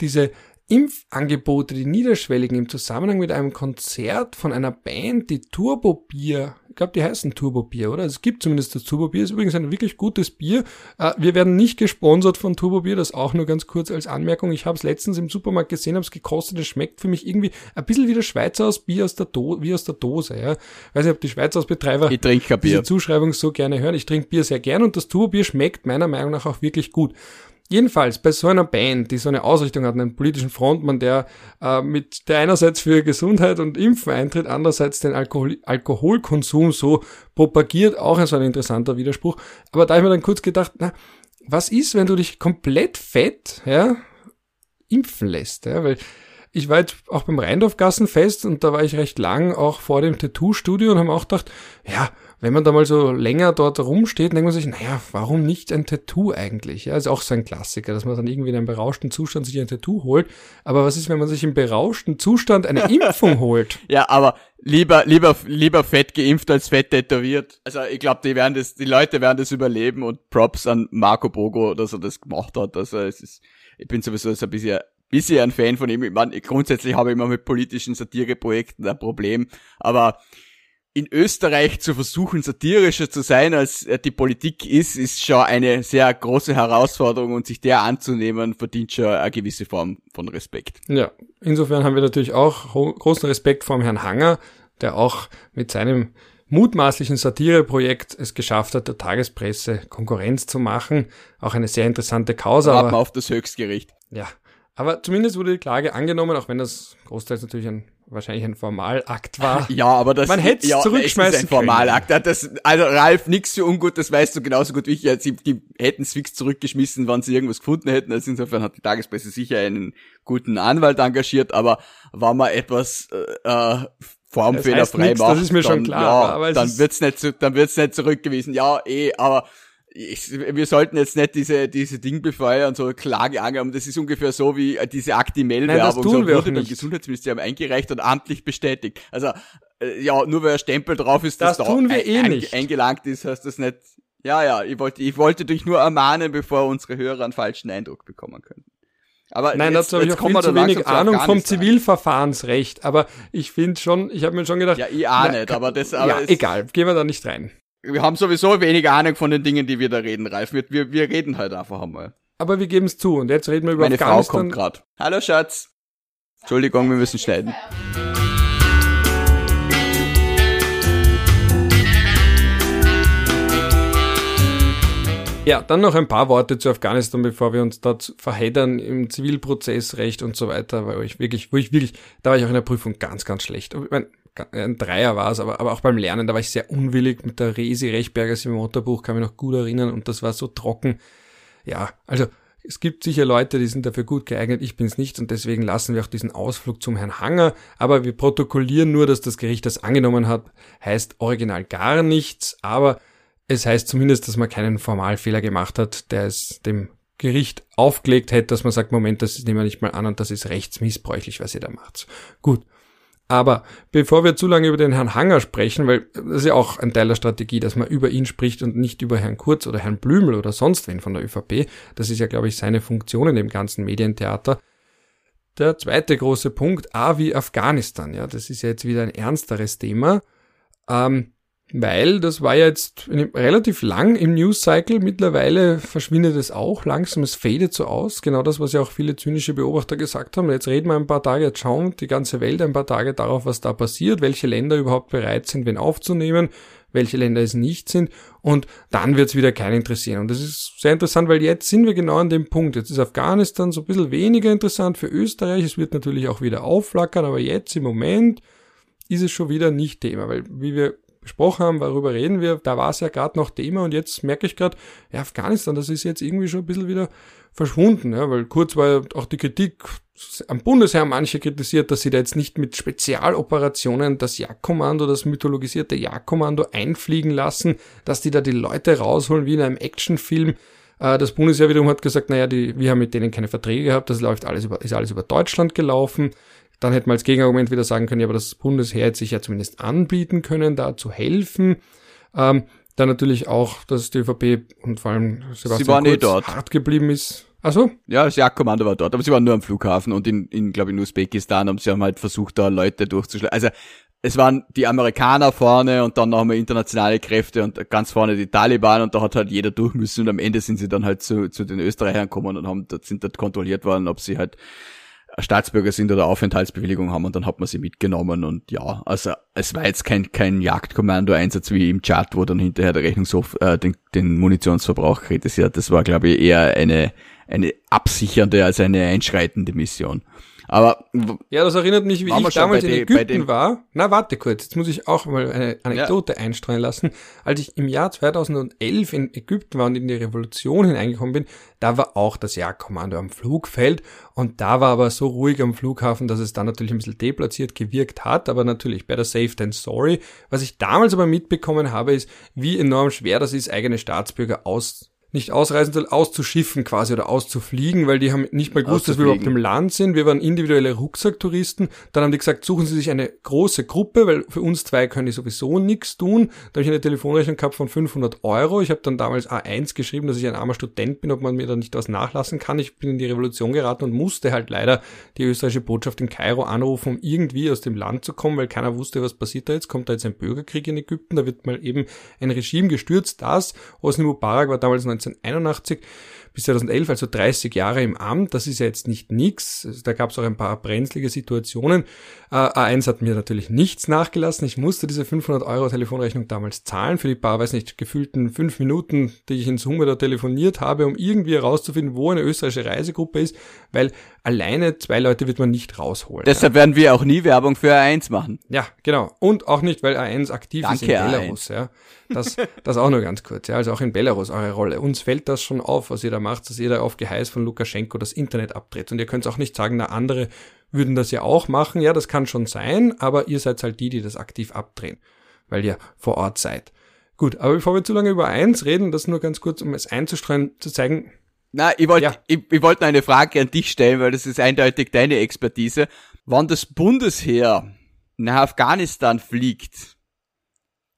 diese Impfangebote, die niederschwelligen im Zusammenhang mit einem Konzert von einer Band, die Turbo Bier, ich glaube, die heißen Turbo Bier, oder? Es gibt zumindest das Turbo Bier, ist übrigens ein wirklich gutes Bier. Äh, wir werden nicht gesponsert von Turbo Bier, das auch nur ganz kurz als Anmerkung. Ich habe es letztens im Supermarkt gesehen, habe es gekostet, es schmeckt für mich irgendwie ein bisschen wie das Schweizer aus Bier aus der, Do wie aus der Dose. Ja. Weiß nicht, ob die Schweizer aus Betreiber ich trinke diese. Zuschreibung so gerne hören. Ich trinke Bier sehr gern und das Turbo Bier schmeckt meiner Meinung nach auch wirklich gut. Jedenfalls bei so einer Band, die so eine Ausrichtung hat, einen politischen Frontmann, der äh, mit der einerseits für Gesundheit und Impfen eintritt, andererseits den Alkohol Alkoholkonsum so propagiert, auch so ein interessanter Widerspruch. Aber da habe ich mir dann kurz gedacht, na, was ist, wenn du dich komplett fett, ja, impfen lässt, ja, weil ich war jetzt auch beim Rheindorfgassenfest und da war ich recht lang auch vor dem Tattoo-Studio und habe auch gedacht, ja, wenn man da mal so länger dort rumsteht, denkt man sich, naja, warum nicht ein Tattoo eigentlich? Ja, ist auch so ein Klassiker, dass man dann irgendwie in einem berauschten Zustand sich ein Tattoo holt. Aber was ist, wenn man sich im berauschten Zustand eine <laughs> Impfung holt? Ja, aber lieber, lieber, lieber fett geimpft als fett tätowiert. Also ich glaube, die werden das, die Leute werden das überleben und Props an Marco Bogo, dass er das gemacht hat. Also es ist, ich bin sowieso so ein bisschen bisschen ein Fan von ihm. Ich meine, grundsätzlich habe ich immer mit politischen Satireprojekten ein Problem, aber in Österreich zu versuchen, satirischer zu sein, als äh, die Politik ist, ist schon eine sehr große Herausforderung und sich der anzunehmen, verdient schon eine gewisse Form von Respekt. Ja, insofern haben wir natürlich auch großen Respekt vor dem Herrn Hanger, der auch mit seinem mutmaßlichen Satireprojekt es geschafft hat, der Tagespresse Konkurrenz zu machen. Auch eine sehr interessante Causa. Warten auf das Höchstgericht. Ja, aber zumindest wurde die Klage angenommen, auch wenn das großteils natürlich ein wahrscheinlich ein Formalakt war. <laughs> Ja, aber das man hätte ja, zurückschmeißen es ein Formalakt. Das, also Ralf, nix für ungut, das weißt du genauso gut wie ich. Ja, sie, die hätten es fix zurückgeschmissen, wenn sie irgendwas gefunden hätten. Also insofern hat die Tagespresse sicher einen guten Anwalt engagiert, aber war mal etwas äh, äh formfehlerfrei macht, das ist mir dann, schon klar, ja, aber dann wird's nicht, dann wird's nicht zurückgewiesen. Ja, eh, aber ich, wir sollten jetzt nicht diese, diese Ding befeuern, so Klage angeben. Das ist ungefähr so wie äh, diese Aktimel-Werbung. So wurde beim Gesundheitsministerium eingereicht und amtlich bestätigt. Also, äh, ja, nur weil ein Stempel drauf ist, das dass tun da wir eh ein, nicht. eingelangt ist, heißt das nicht. Ja, ja, ich wollte, ich wollte dich nur ermahnen, bevor unsere Hörer einen falschen Eindruck bekommen können. Aber Nein, jetzt, dazu habe ich auch viel zu wenig Ahnung vom Zivilverfahrensrecht. Aber ich finde schon, ich habe mir schon gedacht. Ja, ich auch na, nicht, aber das. Aber ja, egal, gehen wir da nicht rein wir haben sowieso wenig Ahnung von den Dingen, die wir da reden, Ralf. Wir, wir, wir reden halt einfach einmal. Aber wir geben es zu und jetzt reden wir über Meine Frau kommt gerade. Hallo Schatz. Entschuldigung, wir müssen schneiden. Ja, dann noch ein paar Worte zu Afghanistan, bevor wir uns dort verheddern im Zivilprozessrecht und so weiter, weil ich wirklich, wo ich wirklich, da war ich auch in der Prüfung ganz, ganz schlecht. Ich mein, ein Dreier war es, aber, aber auch beim Lernen, da war ich sehr unwillig mit der Resi Rechberger im Motorbuch, kann mich noch gut erinnern und das war so trocken. Ja, also es gibt sicher Leute, die sind dafür gut geeignet, ich bin es nicht und deswegen lassen wir auch diesen Ausflug zum Herrn Hanger, aber wir protokollieren nur, dass das Gericht das angenommen hat, heißt original gar nichts, aber es heißt zumindest, dass man keinen Formalfehler gemacht hat, der es dem Gericht aufgelegt hätte, dass man sagt, Moment, das nehmen wir nicht mal an und das ist rechtsmissbräuchlich, was ihr da macht. Gut. Aber bevor wir zu lange über den Herrn Hanger sprechen, weil das ist ja auch ein Teil der Strategie, dass man über ihn spricht und nicht über Herrn Kurz oder Herrn Blümel oder sonst wen von der ÖVP. Das ist ja, glaube ich, seine Funktion in dem ganzen Medientheater. Der zweite große Punkt, A wie Afghanistan. Ja, das ist ja jetzt wieder ein ernsteres Thema. Ähm, weil das war ja jetzt relativ lang im News Cycle. Mittlerweile verschwindet es auch langsam, es fadet so aus. Genau das, was ja auch viele zynische Beobachter gesagt haben. Jetzt reden wir ein paar Tage, jetzt schauen die ganze Welt ein paar Tage darauf, was da passiert, welche Länder überhaupt bereit sind, wen aufzunehmen, welche Länder es nicht sind. Und dann wird es wieder keinen interessieren. Und das ist sehr interessant, weil jetzt sind wir genau an dem Punkt. Jetzt ist Afghanistan so ein bisschen weniger interessant für Österreich. Es wird natürlich auch wieder aufflackern, aber jetzt im Moment ist es schon wieder nicht Thema, weil wie wir besprochen haben, worüber reden wir, da war es ja gerade noch Thema und jetzt merke ich gerade, ja, Afghanistan, das ist jetzt irgendwie schon ein bisschen wieder verschwunden, ja, weil kurz war ja auch die Kritik am Bundesheer manche kritisiert, dass sie da jetzt nicht mit Spezialoperationen das Jagdkommando, das mythologisierte Jagdkommando einfliegen lassen, dass die da die Leute rausholen wie in einem Actionfilm. Äh, das Bundesheer wiederum hat gesagt, naja, die, wir haben mit denen keine Verträge gehabt, das läuft alles über, ist alles über Deutschland gelaufen. Dann hätte man als Gegenargument wieder sagen können, ja, aber das Bundesheer hätte sich ja zumindest anbieten können, da zu helfen. Ähm, dann natürlich auch, dass die ÖVP und vor allem Sebastian eh Kurz hart geblieben ist. Ach so? Ja, das Jagdkommando war dort, aber sie waren nur am Flughafen und in, in glaube ich, in Usbekistan haben sie haben halt versucht, da Leute durchzuschlagen. Also es waren die Amerikaner vorne und dann noch mal internationale Kräfte und ganz vorne die Taliban und da hat halt jeder durch müssen und am Ende sind sie dann halt zu, zu den Österreichern gekommen und haben, dort sind dort kontrolliert worden, ob sie halt Staatsbürger sind oder Aufenthaltsbewilligung haben und dann hat man sie mitgenommen und ja, also es war jetzt kein, kein Jagdkommando-Einsatz wie im Chat, wo dann hinterher der Rechnungshof äh, den, den Munitionsverbrauch kritisiert. Das war, glaube ich, eher eine, eine absichernde als eine einschreitende Mission. Aber ja, das erinnert mich, wie ich damals in Ägypten war. Na, warte kurz, jetzt muss ich auch mal eine Anekdote ja. einstreuen lassen. Als ich im Jahr 2011 in Ägypten war und in die Revolution hineingekommen bin, da war auch das Jagdkommando am Flugfeld und da war aber so ruhig am Flughafen, dass es dann natürlich ein bisschen deplatziert gewirkt hat, aber natürlich better safe than sorry. Was ich damals aber mitbekommen habe, ist, wie enorm schwer das ist, eigene Staatsbürger aus nicht ausreisen soll, auszuschiffen quasi oder auszufliegen, weil die haben nicht mal gewusst, dass wir überhaupt im Land sind. Wir waren individuelle Rucksacktouristen. Dann haben die gesagt, suchen Sie sich eine große Gruppe, weil für uns zwei können die sowieso nichts tun. Da habe ich eine Telefonrechnung gehabt von 500 Euro. Ich habe dann damals A1 geschrieben, dass ich ein armer Student bin, ob man mir da nicht was nachlassen kann. Ich bin in die Revolution geraten und musste halt leider die österreichische Botschaft in Kairo anrufen, um irgendwie aus dem Land zu kommen, weil keiner wusste, was passiert da jetzt. Kommt da jetzt ein Bürgerkrieg in Ägypten? Da wird mal eben ein Regime gestürzt. Das, Hosni Mubarak war damals 19 1981 bis 2011, also 30 Jahre im Amt. Das ist ja jetzt nicht nix. Da gab es auch ein paar brenzlige Situationen. Äh, A1 hat mir natürlich nichts nachgelassen. Ich musste diese 500 Euro Telefonrechnung damals zahlen für die paar, weiß nicht, gefühlten fünf Minuten, die ich in Summe da telefoniert habe, um irgendwie herauszufinden, wo eine österreichische Reisegruppe ist, weil alleine zwei Leute wird man nicht rausholen. Deshalb ja. werden wir auch nie Werbung für A1 machen. Ja, genau. Und auch nicht, weil A1 aktiv Danke, ist in Belarus. A1. Ja. Das, das auch nur ganz kurz. Ja. Also auch in Belarus eure Rolle. Uns fällt das schon auf, was ihr da macht, dass ihr da auf Geheiß von Lukaschenko das Internet abdreht. Und ihr könnt auch nicht sagen, na andere würden das ja auch machen. Ja, das kann schon sein, aber ihr seid halt die, die das aktiv abdrehen, weil ihr vor Ort seid. Gut, aber bevor wir zu lange über eins reden, das nur ganz kurz, um es einzustreuen, zu zeigen. Na, ich wollte, ja. ich, ich wollte eine Frage an dich stellen, weil das ist eindeutig deine Expertise. Wann das Bundesheer nach Afghanistan fliegt,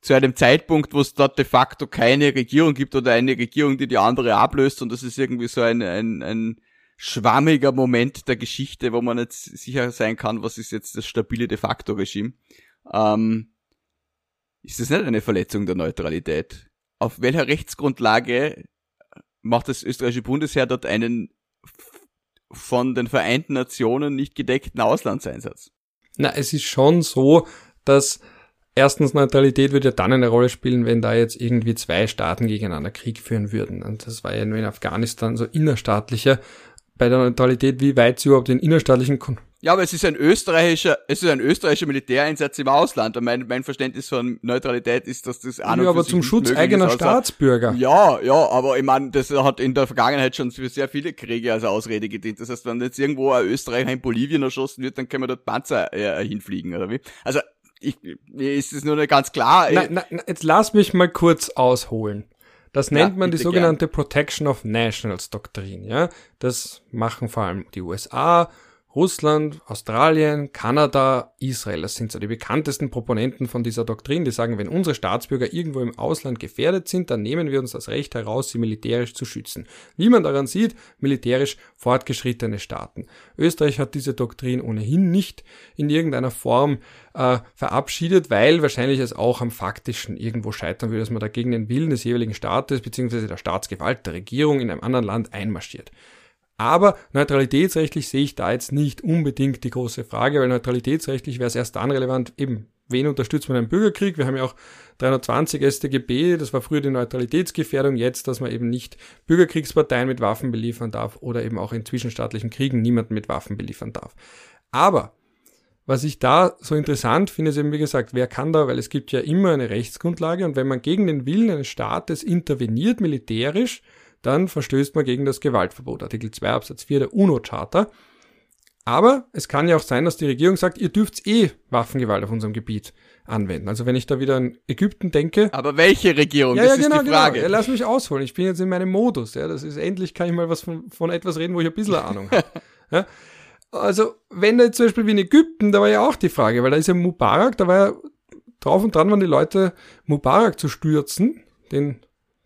zu einem Zeitpunkt, wo es dort de facto keine Regierung gibt oder eine Regierung, die die andere ablöst und das ist irgendwie so ein, ein, ein schwammiger Moment der Geschichte, wo man jetzt sicher sein kann, was ist jetzt das stabile de facto Regime. Ähm, ist das nicht eine Verletzung der Neutralität? Auf welcher Rechtsgrundlage macht das österreichische Bundesheer dort einen von den Vereinten Nationen nicht gedeckten Auslandseinsatz? Na, es ist schon so, dass erstens Neutralität würde ja dann eine Rolle spielen, wenn da jetzt irgendwie zwei Staaten gegeneinander Krieg führen würden. Und das war ja nur in Afghanistan so innerstaatlicher. Bei der Neutralität, wie weit sie überhaupt den innerstaatlichen Kon ja, aber es ist ein österreichischer, es ist ein österreichischer Militäreinsatz im Ausland. Und mein, mein Verständnis von Neutralität ist, dass das an Ja, aber zum Schutz eigener Staatsbürger. Ja, ja, aber ich meine, das hat in der Vergangenheit schon für sehr viele Kriege als Ausrede gedient. Das heißt, wenn jetzt irgendwo ein Österreicher in Bolivien erschossen wird, dann können wir dort Panzer äh, hinfliegen, oder wie? Also, ich, mir ist es nur nicht ganz klar. Na, na, na, jetzt lass mich mal kurz ausholen. Das nennt ja, man die sogenannte gern. Protection of Nationals Doktrin, ja. Das machen vor allem die USA Russland, Australien, Kanada, Israel. Das sind so die bekanntesten Proponenten von dieser Doktrin, die sagen, wenn unsere Staatsbürger irgendwo im Ausland gefährdet sind, dann nehmen wir uns das Recht heraus, sie militärisch zu schützen. Wie man daran sieht, militärisch fortgeschrittene Staaten. Österreich hat diese Doktrin ohnehin nicht in irgendeiner Form äh, verabschiedet, weil wahrscheinlich es auch am faktischen irgendwo scheitern würde, dass man dagegen den Willen des jeweiligen Staates bzw. der Staatsgewalt der Regierung in einem anderen Land einmarschiert. Aber neutralitätsrechtlich sehe ich da jetzt nicht unbedingt die große Frage, weil neutralitätsrechtlich wäre es erst dann relevant, eben, wen unterstützt man im Bürgerkrieg? Wir haben ja auch 320 StGB, das war früher die Neutralitätsgefährdung, jetzt, dass man eben nicht Bürgerkriegsparteien mit Waffen beliefern darf oder eben auch in zwischenstaatlichen Kriegen niemanden mit Waffen beliefern darf. Aber was ich da so interessant finde, ist eben, wie gesagt, wer kann da, weil es gibt ja immer eine Rechtsgrundlage und wenn man gegen den Willen eines Staates interveniert militärisch, dann verstößt man gegen das Gewaltverbot, Artikel 2 Absatz 4 der UNO-Charta. Aber es kann ja auch sein, dass die Regierung sagt, ihr dürft eh Waffengewalt auf unserem Gebiet anwenden. Also wenn ich da wieder an Ägypten denke. Aber welche Regierung? Ja, das ja, genau, ist die Frage. Genau. Ja, lass mich ausholen. Ich bin jetzt in meinem Modus. Ja, das ist endlich kann ich mal was von, von etwas reden, wo ich ein bisschen <laughs> Ahnung habe. Ja. Also wenn da zum Beispiel wie in Ägypten, da war ja auch die Frage, weil da ist ja Mubarak, da war ja drauf und dran waren die Leute Mubarak zu stürzen, den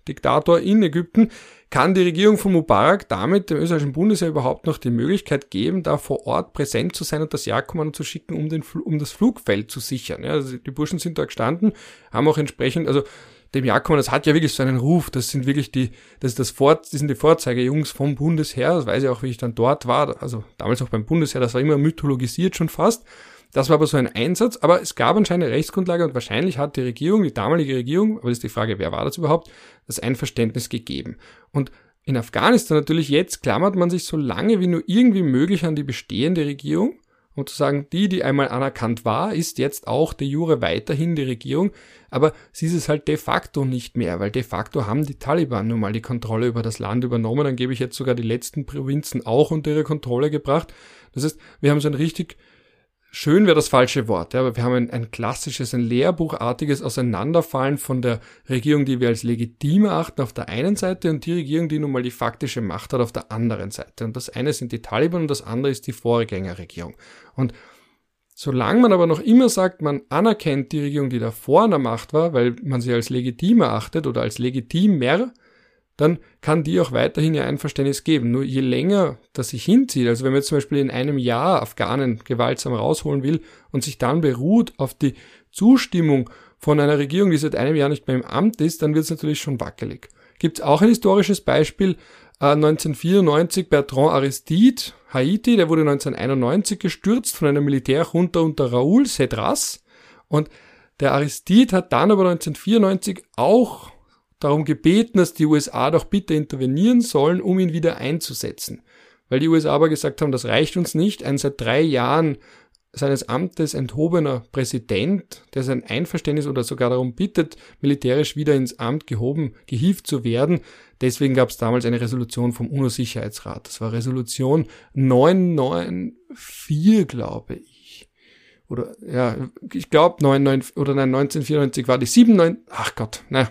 Diktator in Ägypten kann die Regierung von Mubarak damit dem österreichischen Bundesheer überhaupt noch die Möglichkeit geben, da vor Ort präsent zu sein und das Jagdkommando zu schicken, um, den, um das Flugfeld zu sichern. Ja, also die Burschen sind da gestanden, haben auch entsprechend, also dem Jagdkommando, das hat ja wirklich so einen Ruf, das sind wirklich die, das das Vor, das sind die Vorzeigejungs vom Bundesheer, das weiß ich auch, wie ich dann dort war, also damals auch beim Bundesheer, das war immer mythologisiert schon fast. Das war aber so ein Einsatz, aber es gab anscheinend eine Rechtsgrundlage und wahrscheinlich hat die Regierung, die damalige Regierung, aber das ist die Frage, wer war das überhaupt, das Einverständnis gegeben. Und in Afghanistan natürlich jetzt klammert man sich so lange wie nur irgendwie möglich an die bestehende Regierung, um zu sagen, die, die einmal anerkannt war, ist jetzt auch de jure weiterhin die Regierung, aber sie ist es halt de facto nicht mehr, weil de facto haben die Taliban nun mal die Kontrolle über das Land übernommen, dann gebe ich jetzt sogar die letzten Provinzen auch unter ihre Kontrolle gebracht. Das heißt, wir haben so ein richtig schön wäre das falsche Wort, ja, aber wir haben ein, ein klassisches, ein lehrbuchartiges Auseinanderfallen von der Regierung, die wir als legitim achten auf der einen Seite und die Regierung, die nun mal die faktische Macht hat auf der anderen Seite. Und das eine sind die Taliban und das andere ist die Vorgängerregierung. Und solange man aber noch immer sagt, man anerkennt die Regierung, die davor an der Macht war, weil man sie als legitim erachtet oder als legitimer, dann kann die auch weiterhin ihr Einverständnis geben. Nur je länger das sich hinzieht, also wenn man zum Beispiel in einem Jahr Afghanen gewaltsam rausholen will und sich dann beruht auf die Zustimmung von einer Regierung, die seit einem Jahr nicht mehr im Amt ist, dann wird es natürlich schon wackelig. Gibt es auch ein historisches Beispiel, äh, 1994 Bertrand Aristide, Haiti, der wurde 1991 gestürzt von einer Militärjunta unter Raoul Cedras und der Aristide hat dann aber 1994 auch darum gebeten, dass die USA doch bitte intervenieren sollen, um ihn wieder einzusetzen. Weil die USA aber gesagt haben, das reicht uns nicht. Ein seit drei Jahren seines Amtes enthobener Präsident, der sein Einverständnis oder sogar darum bittet, militärisch wieder ins Amt gehoben, gehievt zu werden. Deswegen gab es damals eine Resolution vom UNO-Sicherheitsrat. Das war Resolution 994, glaube ich. Oder ja, ich glaube 99 oder nein, 1994 war die 79. Ach Gott, na,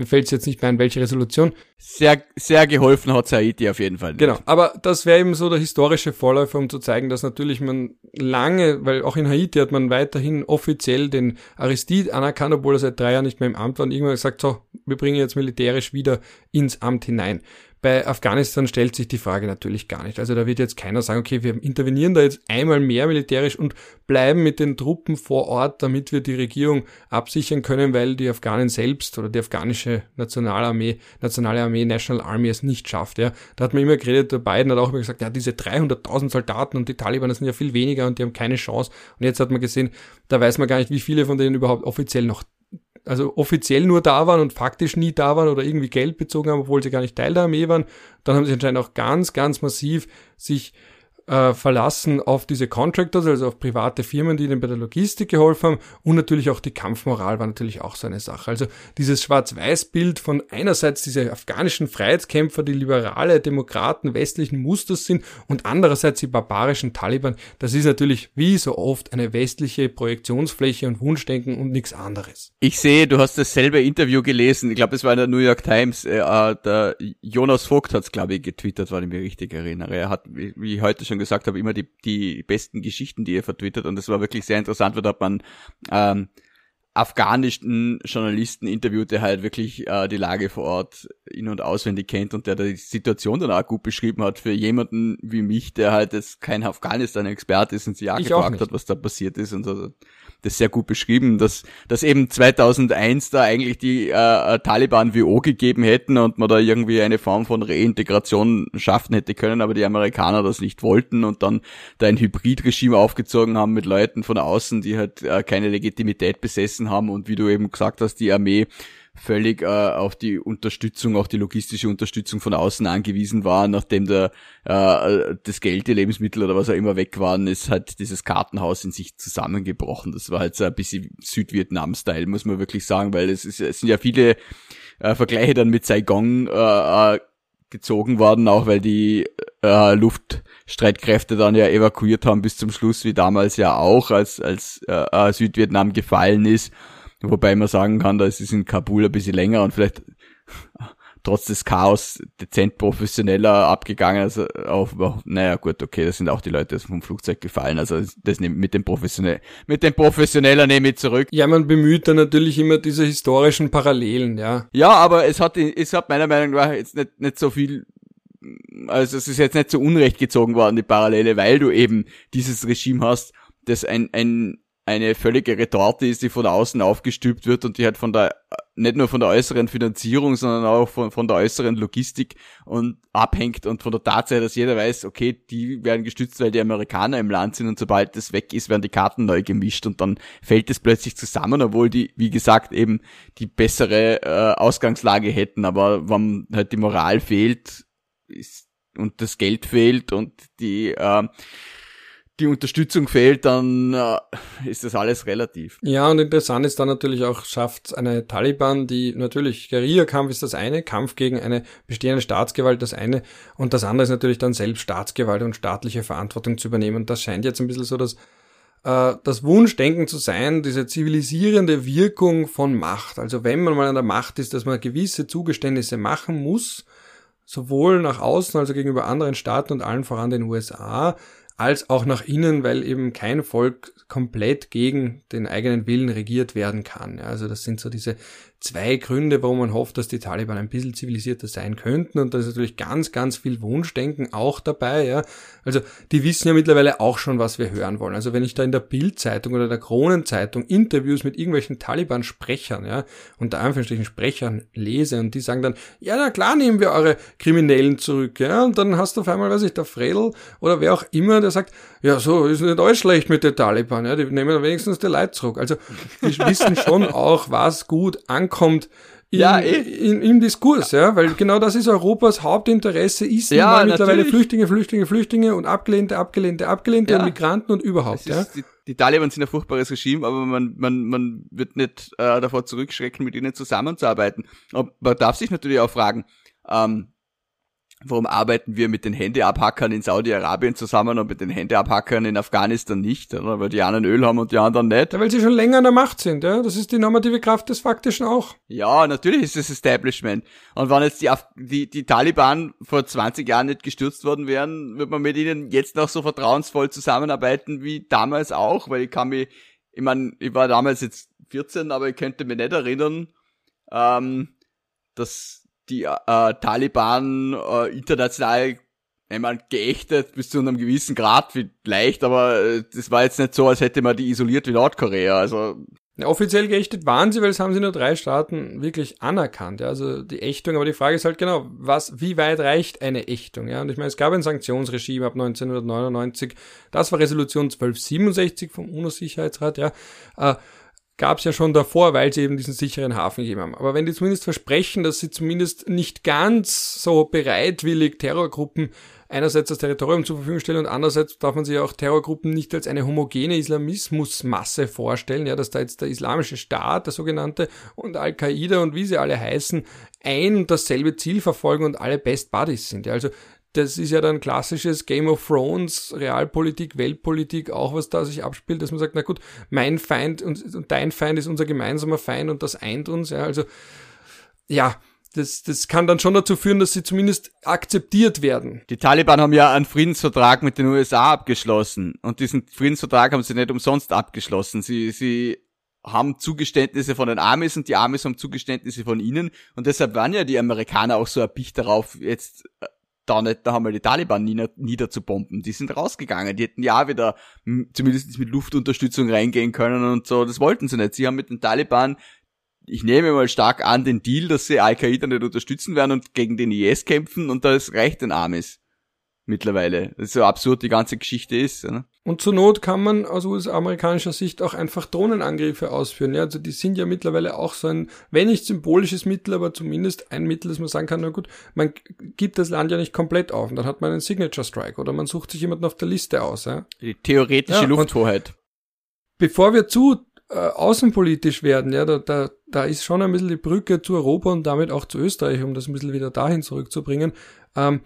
mir fällt es jetzt nicht mehr ein, welche Resolution. Sehr, sehr geholfen hat Haiti auf jeden Fall. Nicht. Genau, aber das wäre eben so der historische Vorläufer, um zu zeigen, dass natürlich man lange, weil auch in Haiti hat man weiterhin offiziell den Aristide anerkannt, obwohl er seit drei Jahren nicht mehr im Amt war und irgendwann gesagt, so, wir bringen jetzt militärisch wieder ins Amt hinein. Bei Afghanistan stellt sich die Frage natürlich gar nicht. Also da wird jetzt keiner sagen, okay, wir intervenieren da jetzt einmal mehr militärisch und bleiben mit den Truppen vor Ort, damit wir die Regierung absichern können, weil die Afghanen selbst oder die afghanische Nationalarmee, Nationale Armee, National Army es nicht schafft. Ja. Da hat man immer geredet, der Biden hat auch immer gesagt, ja, diese 300.000 Soldaten und die Taliban, das sind ja viel weniger und die haben keine Chance. Und jetzt hat man gesehen, da weiß man gar nicht, wie viele von denen überhaupt offiziell noch also offiziell nur da waren und faktisch nie da waren oder irgendwie Geld bezogen haben, obwohl sie gar nicht Teil der Armee waren. Dann haben sie anscheinend auch ganz, ganz massiv sich äh, verlassen auf diese Contractors, also auf private Firmen, die ihnen bei der Logistik geholfen haben. Und natürlich auch die Kampfmoral war natürlich auch so eine Sache. Also dieses Schwarz-Weiß-Bild von einerseits diese afghanischen Freiheitskämpfer, die liberale Demokraten westlichen Musters sind und andererseits die barbarischen Taliban, das ist natürlich wie so oft eine westliche Projektionsfläche und Wunschdenken und nichts anderes. Ich sehe, du hast dasselbe Interview gelesen. Ich glaube, es war in der New York Times. Äh, äh der Jonas Vogt hat es, glaube ich, getwittert, weil ich mich richtig erinnere. Er hat, wie heute schon gesagt habe, immer die, die besten Geschichten, die er vertwittert. Und das war wirklich sehr interessant, weil da hat man ähm, afghanischen Journalisten interviewt, der halt wirklich äh, die Lage vor Ort in- und auswendig kennt und der die Situation dann auch gut beschrieben hat für jemanden wie mich, der halt jetzt kein Afghanistan-Experte ist und sich auch ich gefragt auch hat, was da passiert ist und so das sehr gut beschrieben, dass, dass eben 2001 da eigentlich die äh, Taliban WO gegeben hätten und man da irgendwie eine Form von Reintegration schaffen hätte können, aber die Amerikaner das nicht wollten und dann da ein Hybridregime aufgezogen haben mit Leuten von außen, die halt äh, keine Legitimität besessen haben und wie du eben gesagt hast, die Armee völlig äh, auf die Unterstützung, auch die logistische Unterstützung von außen angewiesen war, nachdem der äh, das Geld, die Lebensmittel oder was auch immer weg waren, ist halt dieses Kartenhaus in sich zusammengebrochen. Das war halt so ein bisschen Südvietnam-Style, muss man wirklich sagen, weil es, ist, es sind ja viele äh, Vergleiche dann mit Saigon äh, äh gezogen worden, auch weil die äh, Luftstreitkräfte dann ja evakuiert haben bis zum Schluss, wie damals ja auch, als, als äh, äh Südvietnam gefallen ist. Wobei man sagen kann, da ist es in Kabul ein bisschen länger und vielleicht <laughs> trotz des Chaos dezent professioneller abgegangen. Also auch, naja gut, okay, das sind auch die Leute vom Flugzeug gefallen. Also das mit dem professionell, mit dem professioneller nehme ich zurück. Ja, man bemüht dann natürlich immer diese historischen Parallelen, ja. Ja, aber es hat, es hat meiner Meinung nach jetzt nicht, nicht so viel also es ist jetzt nicht so unrecht gezogen worden, die Parallele, weil du eben dieses Regime hast, das ein, ein eine völlige Retorte ist, die von außen aufgestülpt wird und die halt von der, nicht nur von der äußeren Finanzierung, sondern auch von, von der äußeren Logistik und abhängt und von der Tatsache, dass jeder weiß, okay, die werden gestützt, weil die Amerikaner im Land sind und sobald das weg ist, werden die Karten neu gemischt und dann fällt es plötzlich zusammen, obwohl die, wie gesagt, eben die bessere äh, Ausgangslage hätten, aber wenn halt die Moral fehlt ist, und das Geld fehlt und die äh, die Unterstützung fehlt, dann äh, ist das alles relativ. Ja, und interessant ist dann natürlich auch, schafft eine Taliban, die natürlich, Guerilla-Kampf ist das eine, Kampf gegen eine bestehende Staatsgewalt das eine, und das andere ist natürlich dann selbst Staatsgewalt und staatliche Verantwortung zu übernehmen. Und das scheint jetzt ein bisschen so das, äh, das Wunschdenken zu sein, diese zivilisierende Wirkung von Macht. Also wenn man mal an der Macht ist, dass man gewisse Zugeständnisse machen muss, sowohl nach außen, also gegenüber anderen Staaten und allen voran den USA, als auch nach innen, weil eben kein Volk komplett gegen den eigenen Willen regiert werden kann. Ja, also das sind so diese zwei Gründe, warum man hofft, dass die Taliban ein bisschen zivilisierter sein könnten. Und da ist natürlich ganz, ganz viel Wunschdenken auch dabei. Ja. Also die wissen ja mittlerweile auch schon, was wir hören wollen. Also wenn ich da in der Bildzeitung oder der Kronenzeitung Interviews mit irgendwelchen Taliban-Sprechern, ja, unter Anführungsstrichen Sprechern lese und die sagen dann, ja, na klar nehmen wir eure Kriminellen zurück. Ja. Und dann hast du auf einmal, weiß ich, der Fredel oder wer auch immer, der sagt, ja, so ist nicht alles schlecht mit den Taliban. Ja. Die nehmen wenigstens die Leute zurück. Also die wissen schon auch, was gut ankommt ankommt ja, eh. in, im Diskurs, ja, weil genau das ist Europas Hauptinteresse, ist ja, mittlerweile Flüchtlinge, Flüchtlinge, Flüchtlinge und Abgelehnte, Abgelehnte, Abgelehnte ja. und Migranten und überhaupt, ja. Die, die, Taliban sind ein furchtbares Regime, aber man, man, man wird nicht äh, davor zurückschrecken, mit ihnen zusammenzuarbeiten. Und man darf sich natürlich auch fragen, ähm, Warum arbeiten wir mit den Händeabhackern in Saudi-Arabien zusammen und mit den Händeabhackern in Afghanistan nicht? Oder? Weil die einen Öl haben und die anderen nicht. Ja, weil sie schon länger an der Macht sind, ja. Das ist die normative Kraft des Faktischen auch. Ja, natürlich ist es Establishment. Und wenn jetzt die, Af die, die Taliban vor 20 Jahren nicht gestürzt worden wären, wird man mit ihnen jetzt noch so vertrauensvoll zusammenarbeiten wie damals auch, weil ich kann mich, ich meine, ich war damals jetzt 14, aber ich könnte mich nicht erinnern, ähm, dass die äh, Taliban äh, international meine, geächtet bis zu einem gewissen Grad vielleicht, aber äh, das war jetzt nicht so, als hätte man die isoliert wie Nordkorea. Also ja, offiziell geächtet waren sie, weil es haben sie nur drei Staaten wirklich anerkannt. Ja, also die Ächtung, aber die Frage ist halt genau, was, wie weit reicht eine Ächtung? Ja, und ich meine, es gab ein Sanktionsregime ab 1999. Das war Resolution 1267 vom UNO-Sicherheitsrat. Ja, äh, gab es ja schon davor, weil sie eben diesen sicheren Hafen gegeben haben. Aber wenn die zumindest versprechen, dass sie zumindest nicht ganz so bereitwillig Terrorgruppen einerseits das Territorium zur Verfügung stellen und andererseits darf man sich auch Terrorgruppen nicht als eine homogene Islamismusmasse vorstellen, ja, dass da jetzt der islamische Staat, der sogenannte, und Al-Qaida und wie sie alle heißen, ein und dasselbe Ziel verfolgen und alle Best Buddies sind. Ja, also das ist ja dann klassisches Game of Thrones, Realpolitik, Weltpolitik, auch was da sich abspielt, dass man sagt, na gut, mein Feind und, und dein Feind ist unser gemeinsamer Feind und das eint uns. Ja, also ja, das, das kann dann schon dazu führen, dass sie zumindest akzeptiert werden. Die Taliban haben ja einen Friedensvertrag mit den USA abgeschlossen und diesen Friedensvertrag haben sie nicht umsonst abgeschlossen. Sie, sie haben Zugeständnisse von den Amis und die Amis haben Zugeständnisse von ihnen und deshalb waren ja die Amerikaner auch so erpicht darauf, jetzt da nicht da haben wir die Taliban nieder, niederzubomben. Die sind rausgegangen. Die hätten ja wieder zumindest mit Luftunterstützung reingehen können und so. Das wollten sie nicht. Sie haben mit den Taliban, ich nehme mal stark an, den Deal, dass sie Al-Qaida nicht unterstützen werden und gegen den IS kämpfen und das reicht den Amis mittlerweile. So absurd die ganze Geschichte ist. Ne? Und zur Not kann man aus US-amerikanischer Sicht auch einfach Drohnenangriffe ausführen. Ja, also die sind ja mittlerweile auch so ein, wenn nicht symbolisches Mittel, aber zumindest ein Mittel, das man sagen kann, na gut, man gibt das Land ja nicht komplett auf. Und dann hat man einen Signature Strike oder man sucht sich jemanden auf der Liste aus. Ja? Die theoretische ja, Lufthoheit. Bevor wir zu äh, außenpolitisch werden, ja, da, da, da ist schon ein bisschen die Brücke zu Europa und damit auch zu Österreich, um das ein bisschen wieder dahin zurückzubringen. Ähm,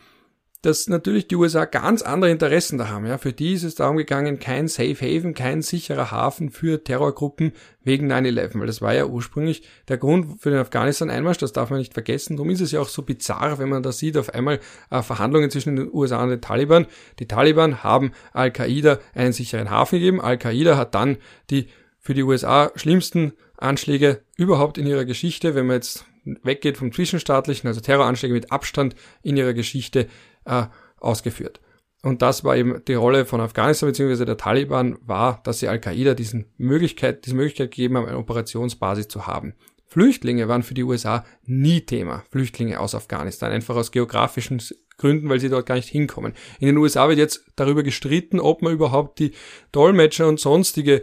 dass natürlich die USA ganz andere Interessen da haben. Ja, für die ist es darum gegangen, kein Safe Haven, kein sicherer Hafen für Terrorgruppen wegen 9-11, weil das war ja ursprünglich der Grund für den Afghanistan-Einmarsch, das darf man nicht vergessen. Darum ist es ja auch so bizarr, wenn man da sieht, auf einmal äh, Verhandlungen zwischen den USA und den Taliban. Die Taliban haben Al-Qaida einen sicheren Hafen gegeben. Al-Qaida hat dann die für die USA schlimmsten Anschläge überhaupt in ihrer Geschichte, wenn man jetzt weggeht vom Zwischenstaatlichen, also Terroranschläge mit Abstand in ihrer Geschichte äh, ausgeführt. Und das war eben die Rolle von Afghanistan bzw. der Taliban, war, dass sie Al-Qaida diesen Möglichkeit, diese Möglichkeit gegeben haben, eine Operationsbasis zu haben. Flüchtlinge waren für die USA nie Thema. Flüchtlinge aus Afghanistan, einfach aus geografischen Gründen, weil sie dort gar nicht hinkommen. In den USA wird jetzt darüber gestritten, ob man überhaupt die Dolmetscher und sonstige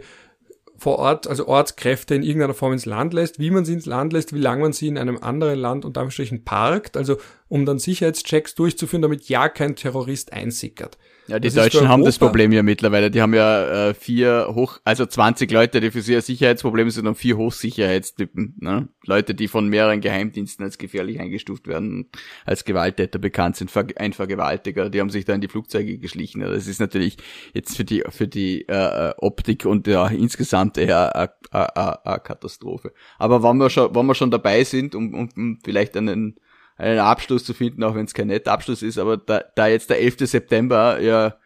vor Ort, also Ortskräfte in irgendeiner Form ins Land lässt, wie man sie ins Land lässt, wie lange man sie in einem anderen Land unter Anführungsstrichen parkt, also um dann Sicherheitschecks durchzuführen, damit ja kein Terrorist einsickert. Ja, die das Deutschen haben das Problem ja mittlerweile. Die haben ja äh, vier hoch, also 20 Leute, die für sie ein Sicherheitsproblem sind und vier Hochsicherheitstypen. Ne? Leute, die von mehreren Geheimdiensten als gefährlich eingestuft werden, als Gewalttäter bekannt sind, ein Vergewaltiger, die haben sich da in die Flugzeuge geschlichen. Das ist natürlich jetzt für die für die äh, äh Optik und ja insgesamt eher eine Katastrophe. Aber wenn wir schon, wenn wir schon dabei sind, um, um, um vielleicht einen einen Abschluss zu finden, auch wenn es kein netter Abschluss ist, aber da, da jetzt der 11. September ja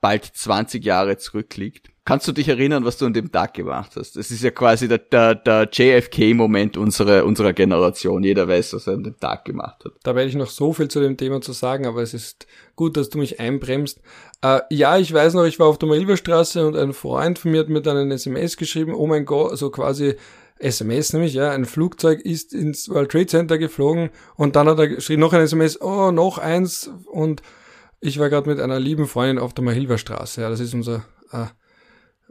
bald 20 Jahre zurückliegt. Kannst du dich erinnern, was du an dem Tag gemacht hast? Das ist ja quasi der, der, der JFK-Moment unserer, unserer Generation. Jeder weiß, was er an dem Tag gemacht hat. Da werde ich noch so viel zu dem Thema zu sagen, aber es ist gut, dass du mich einbremst. Äh, ja, ich weiß noch, ich war auf der Marilberstraße und ein Freund von mir hat mir dann eine SMS geschrieben, oh mein Gott, so quasi SMS nämlich, ja, ein Flugzeug ist ins World Trade Center geflogen und dann hat er geschrieben, noch ein SMS, oh, noch eins. Und ich war gerade mit einer lieben Freundin auf der Mahilver Straße, ja, das ist unser äh,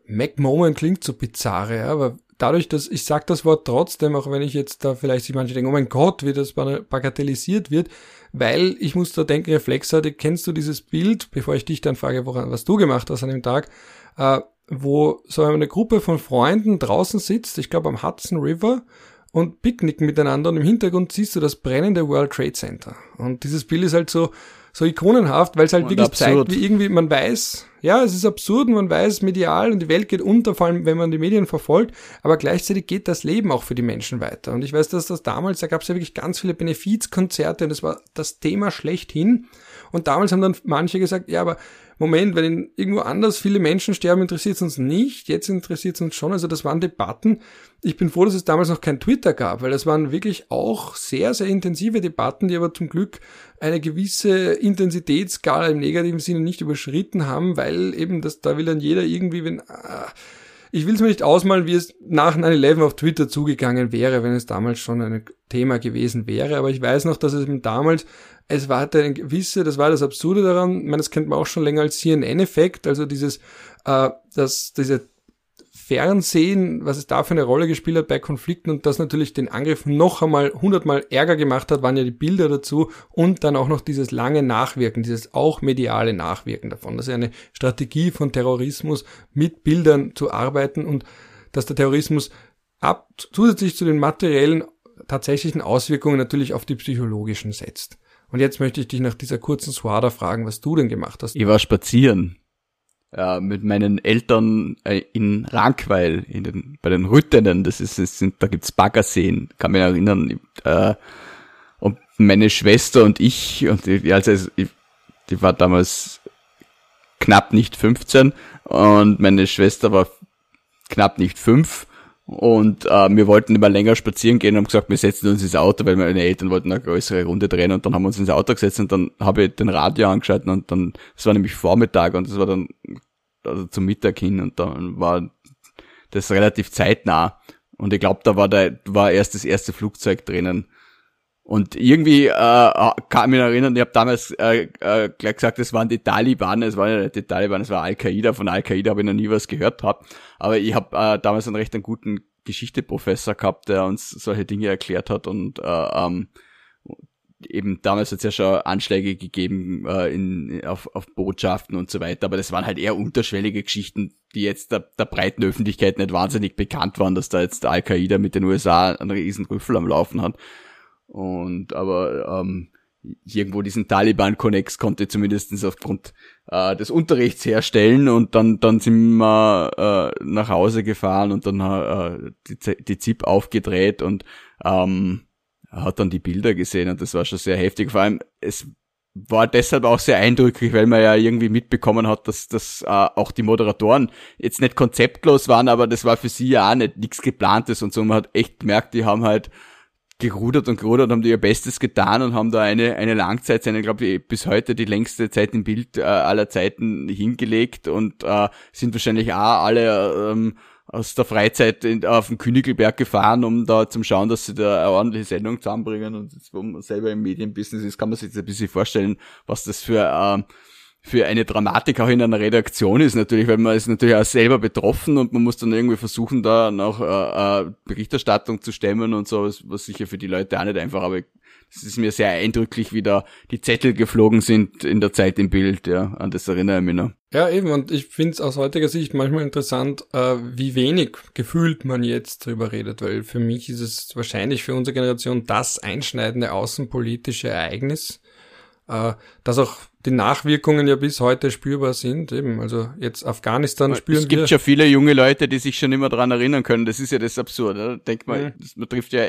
Mac Moment klingt so bizarre, ja, aber dadurch, dass ich sag das Wort trotzdem, auch wenn ich jetzt da vielleicht sich manche denken, oh mein Gott, wie das bagatellisiert wird, weil ich muss da denken, Reflex hatte, kennst du dieses Bild, bevor ich dich dann frage, woran, was du gemacht hast an dem Tag, äh, wo so eine Gruppe von Freunden draußen sitzt, ich glaube am Hudson River, und picknicken miteinander und im Hintergrund siehst du das brennende World Trade Center. Und dieses Bild ist halt so, so ikonenhaft, weil es halt und wirklich absurd. zeigt, wie irgendwie man weiß, ja, es ist absurd, man weiß medial und die Welt geht unter, vor allem wenn man die Medien verfolgt, aber gleichzeitig geht das Leben auch für die Menschen weiter. Und ich weiß, dass das damals, da gab es ja wirklich ganz viele Benefizkonzerte und das war das Thema schlechthin. Und damals haben dann manche gesagt, ja, aber Moment, wenn irgendwo anders viele Menschen sterben, interessiert es uns nicht. Jetzt interessiert es uns schon. Also das waren Debatten. Ich bin froh, dass es damals noch kein Twitter gab, weil das waren wirklich auch sehr, sehr intensive Debatten, die aber zum Glück eine gewisse Intensitätsskala im negativen Sinne nicht überschritten haben, weil eben das, da will dann jeder irgendwie, wenn, ah, ich will es mir nicht ausmalen, wie es nach 9-11 auf Twitter zugegangen wäre, wenn es damals schon ein Thema gewesen wäre. Aber ich weiß noch, dass es damals, es war halt eine gewisse, das war das Absurde daran, ich meine, das kennt man auch schon länger als CNN-Effekt, also dieses, äh, dass diese Fernsehen, was es da für eine Rolle gespielt hat bei Konflikten und das natürlich den Angriff noch einmal hundertmal ärger gemacht hat, waren ja die Bilder dazu und dann auch noch dieses lange Nachwirken, dieses auch mediale Nachwirken davon. Das ist eine Strategie von Terrorismus, mit Bildern zu arbeiten und dass der Terrorismus ab, zusätzlich zu den materiellen tatsächlichen Auswirkungen natürlich auf die psychologischen setzt. Und jetzt möchte ich dich nach dieser kurzen Swada fragen, was du denn gemacht hast. Ich war spazieren äh, mit meinen Eltern äh, in Rankweil, in den, bei den Rüttenen, das ist, das sind, da gibt's Baggerseen, kann mich erinnern, äh, und meine Schwester und ich, und die, also ich, die war damals knapp nicht 15 und meine Schwester war knapp nicht fünf und äh, wir wollten immer länger spazieren gehen und haben gesagt, wir setzen uns ins Auto, weil meine Eltern wollten eine größere Runde drehen und dann haben wir uns ins Auto gesetzt und dann habe ich den Radio angeschaltet und dann, es war nämlich Vormittag und es war dann also zum Mittag hin und dann war das relativ zeitnah und ich glaube, da war da war erst das erste Flugzeug drinnen. Und irgendwie äh, kann ich mich erinnern, ich habe damals äh, äh, gleich gesagt, es waren die Taliban, es waren ja nicht die Taliban, es war Al-Qaida. Von Al-Qaida habe ich noch nie was gehört hab. Aber ich habe äh, damals einen recht einen guten Geschichteprofessor gehabt, der uns solche Dinge erklärt hat und äh, ähm, eben damals hat es ja schon Anschläge gegeben äh, in, auf, auf Botschaften und so weiter, aber das waren halt eher unterschwellige Geschichten, die jetzt der, der breiten Öffentlichkeit nicht wahnsinnig bekannt waren, dass da jetzt Al-Qaida mit den USA einen riesen Rüffel am Laufen hat. Und aber ähm, irgendwo diesen Taliban-Connex konnte zumindestens aufgrund äh, des Unterrichts herstellen und dann dann sind wir äh, nach Hause gefahren und dann äh, die, die ZIP aufgedreht und ähm, hat dann die Bilder gesehen und das war schon sehr heftig. Vor allem, es war deshalb auch sehr eindrücklich, weil man ja irgendwie mitbekommen hat, dass, dass äh, auch die Moderatoren jetzt nicht konzeptlos waren, aber das war für sie ja auch nicht nichts geplantes und so. Man hat echt gemerkt, die haben halt gerudert und gerudert, haben die ihr Bestes getan und haben da eine, eine Langzeit, eine, glaube ich, bis heute die längste Zeit im Bild äh, aller Zeiten hingelegt und äh, sind wahrscheinlich auch alle ähm, aus der Freizeit in, auf den Königelberg gefahren, um da zum schauen, dass sie da eine ordentliche Sendung zusammenbringen. Und jetzt, wo man selber im Medienbusiness ist, kann man sich jetzt ein bisschen vorstellen, was das für, äh, für eine Dramatik auch in einer Redaktion ist natürlich, weil man ist natürlich auch selber betroffen und man muss dann irgendwie versuchen, da noch äh, äh, Berichterstattung zu stemmen und so, was, was sicher für die Leute auch nicht einfach, aber es ist mir sehr eindrücklich, wie da die Zettel geflogen sind in der Zeit im Bild, ja, an das erinnere ich mich noch. Ja, eben, und ich finde es aus heutiger Sicht manchmal interessant, äh, wie wenig gefühlt man jetzt drüber redet, weil für mich ist es wahrscheinlich für unsere Generation das einschneidende außenpolitische Ereignis, äh, das auch die Nachwirkungen ja bis heute spürbar sind. Eben, also jetzt Afghanistan spüren wir. Es gibt wir. ja viele junge Leute, die sich schon immer daran erinnern können. Das ist ja das Absurde. Denkt man, Mhm. das, man trifft ja,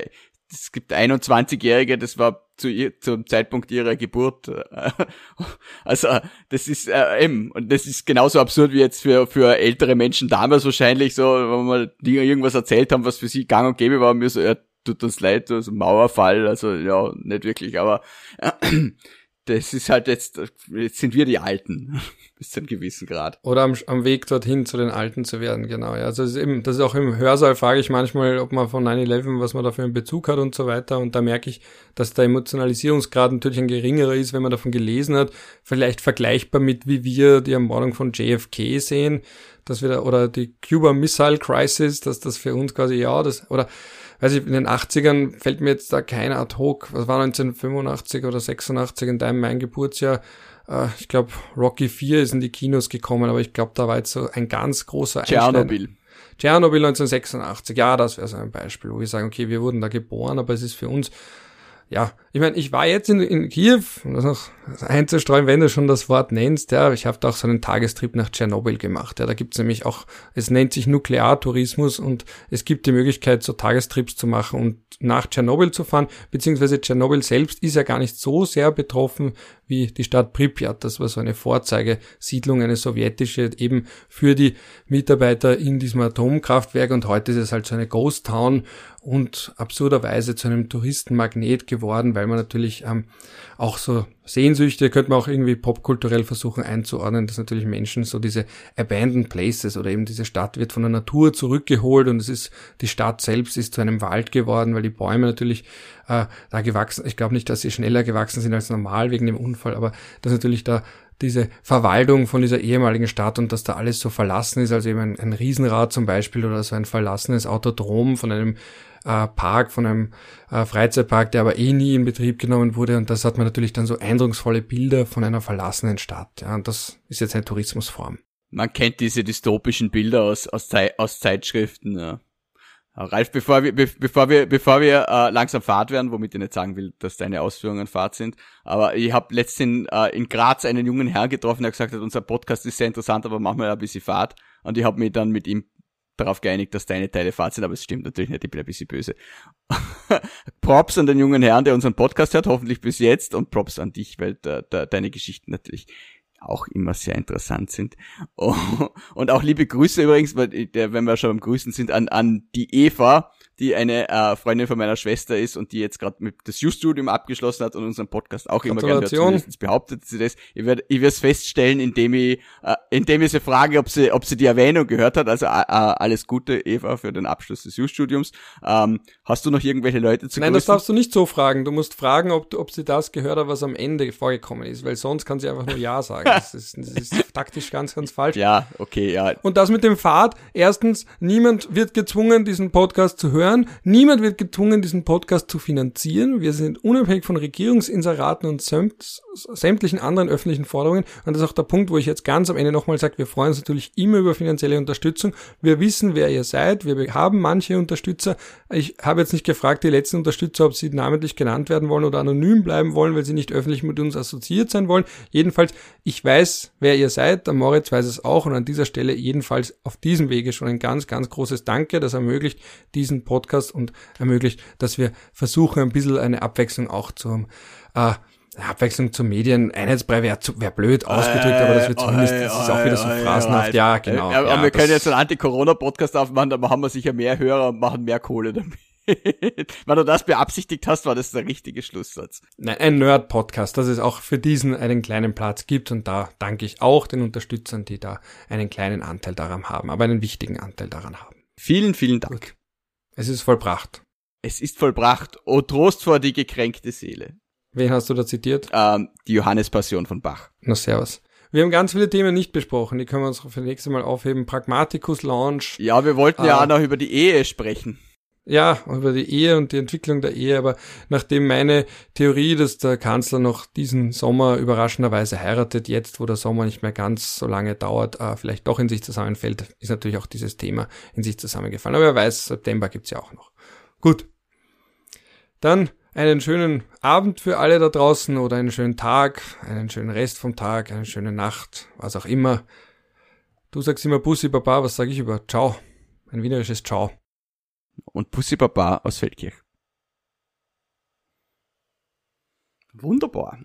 es gibt 21-Jährige, das war zu ihr, zum Zeitpunkt ihrer Geburt. äh, <laughs> Also das ist äh, eben, und das ist genauso absurd wie jetzt für, für ältere Menschen damals wahrscheinlich so, wenn wir mal die irgendwas erzählt haben, was für sie gang und gäbe war, und mir so, ja, tut uns leid, also Mauerfall, also ja, nicht wirklich, aber das ist halt jetzt, jetzt sind wir die Alten, <laughs> bis zu einem gewissen Grad. Oder am, am Weg dorthin zu den Alten zu werden, genau. Ja, also es ist eben, das ist auch im Hörsaal frage ich manchmal, ob man von 9-11, was man da für einen Bezug hat und so weiter. Und da merke ich, dass der Emotionalisierungsgrad natürlich ein geringerer ist, wenn man davon gelesen hat. Vielleicht vergleichbar mit, wie wir die Ermordung von JFK sehen, dass wir da, oder die Cuba Missile Crisis, dass das für uns quasi, ja, das, oder, weiß ich, in den 80ern fällt mir jetzt da kein ad hoc, was war 1985 oder 86 in deinem mein Geburtsjahr, äh, ich glaube, Rocky 4 ist in die Kinos gekommen, aber ich glaube, da war jetzt so ein ganz großer Tschernobyl. Tschernobyl 1986, ja, das wäre so ein Beispiel, wo wir sagen, okay, wir wurden da geboren, aber es ist für uns, ja, ich meine, ich war jetzt in, in Kiew, um das noch einzustreuen, wenn du schon das Wort nennst, ja, ich habe da auch so einen Tagestrip nach Tschernobyl gemacht, ja, da gibt's nämlich auch, es nennt sich Nukleartourismus und es gibt die Möglichkeit, so Tagestrips zu machen und nach Tschernobyl zu fahren, beziehungsweise Tschernobyl selbst ist ja gar nicht so sehr betroffen wie die Stadt Pripyat, das war so eine Vorzeigesiedlung, eine sowjetische, eben für die Mitarbeiter in diesem Atomkraftwerk und heute ist es halt so eine Ghost Town und absurderweise zu einem Touristenmagnet geworden, weil man natürlich ähm, auch so Sehnsüchte, könnte man auch irgendwie popkulturell versuchen einzuordnen, dass natürlich Menschen so diese abandoned places oder eben diese Stadt wird von der Natur zurückgeholt und es ist, die Stadt selbst ist zu einem Wald geworden, weil die Bäume natürlich äh, da gewachsen, ich glaube nicht, dass sie schneller gewachsen sind als normal wegen dem Unfall, aber dass natürlich da diese Verwaltung von dieser ehemaligen Stadt und dass da alles so verlassen ist, also eben ein, ein Riesenrad zum Beispiel oder so ein verlassenes Autodrom von einem äh, Park, von einem äh, Freizeitpark, der aber eh nie in Betrieb genommen wurde. Und das hat man natürlich dann so eindrucksvolle Bilder von einer verlassenen Stadt. Ja, und das ist jetzt eine Tourismusform. Man kennt diese dystopischen Bilder aus, aus, Zei aus Zeitschriften. Ja. Ralf, bevor wir, be bevor wir, bevor wir äh, langsam Fahrt werden, womit ich nicht sagen will, dass deine Ausführungen Fahrt sind, aber ich habe letztens äh, in Graz einen jungen Herrn getroffen, der gesagt hat, unser Podcast ist sehr interessant, aber machen wir ein bisschen Fahrt. Und ich habe mich dann mit ihm darauf geeinigt, dass deine Teile Fahrt sind, aber es stimmt natürlich nicht, ich bin ein bisschen böse. <laughs> Props an den jungen Herrn, der unseren Podcast hört, hoffentlich bis jetzt, und Props an dich, weil de, de, deine Geschichten natürlich auch immer sehr interessant sind. Oh, <laughs> und auch liebe Grüße übrigens, der, wenn wir schon beim Grüßen sind, an, an die Eva, die eine äh, Freundin von meiner Schwester ist und die jetzt gerade mit das U-Studium abgeschlossen hat und unseren Podcast auch immer gerne hört, zumindest behauptet sie das. Ich werde ich es feststellen, indem ich, äh, indem ich sie frage, ob sie, ob sie die Erwähnung gehört hat. Also äh, äh, alles Gute, Eva, für den Abschluss des U-Studiums. Ähm, hast du noch irgendwelche Leute zu Nein, das grüßen? darfst du nicht so fragen. Du musst fragen, ob, ob sie das gehört hat, was am Ende vorgekommen ist, weil sonst kann sie einfach nur Ja sagen. Das ist, das ist taktisch ganz, ganz falsch. Ja, okay, ja. Und das mit dem Pfad, erstens, niemand wird gezwungen, diesen Podcast zu hören. Niemand wird gezwungen, diesen Podcast zu finanzieren. Wir sind unabhängig von Regierungsinseraten und sämtlichen anderen öffentlichen Forderungen. Und das ist auch der Punkt, wo ich jetzt ganz am Ende nochmal sage, wir freuen uns natürlich immer über finanzielle Unterstützung. Wir wissen, wer ihr seid. Wir haben manche Unterstützer. Ich habe jetzt nicht gefragt, die letzten Unterstützer, ob sie namentlich genannt werden wollen oder anonym bleiben wollen, weil sie nicht öffentlich mit uns assoziiert sein wollen. Jedenfalls, ich weiß, wer ihr seid. Der Moritz weiß es auch. Und an dieser Stelle jedenfalls auf diesem Wege schon ein ganz, ganz großes Danke. Das ermöglicht diesen Podcast und ermöglicht, dass wir versuchen, ein bisschen eine Abwechslung auch zu haben. Äh, Abwechslung zu Medien, Einheitsbrei wäre wär blöd ausgedrückt, aber das wird zumindest, das ist auch wieder so phrasenhaft. Ja, genau. Ja, ja, wir können jetzt einen Anti-Corona-Podcast aufmachen, da haben wir sicher mehr Hörer und machen mehr Kohle damit. <laughs> Wenn du das beabsichtigt hast, war das der richtige Schlusssatz. Nein, ein Nerd-Podcast, dass es auch für diesen einen kleinen Platz gibt und da danke ich auch den Unterstützern, die da einen kleinen Anteil daran haben, aber einen wichtigen Anteil daran haben. Vielen, vielen Dank. Gut. Es ist vollbracht. Es ist vollbracht. O Trost vor die gekränkte Seele. Wen hast du da zitiert? Ähm, die Johannespassion von Bach. Na, servus. Wir haben ganz viele Themen nicht besprochen, die können wir uns für nächste Mal aufheben. Pragmaticus Launch. Ja, wir wollten äh, ja auch noch über die Ehe sprechen. Ja, über die Ehe und die Entwicklung der Ehe, aber nachdem meine Theorie, dass der Kanzler noch diesen Sommer überraschenderweise heiratet, jetzt wo der Sommer nicht mehr ganz so lange dauert, äh, vielleicht doch in sich zusammenfällt, ist natürlich auch dieses Thema in sich zusammengefallen. Aber wer weiß, September gibt's ja auch noch. Gut. Dann einen schönen Abend für alle da draußen oder einen schönen Tag, einen schönen Rest vom Tag, eine schöne Nacht, was auch immer. Du sagst immer Bussi Baba, was sage ich über Ciao? Ein wienerisches Ciao und Pussy Baba aus Feldkirch. Wunderbar.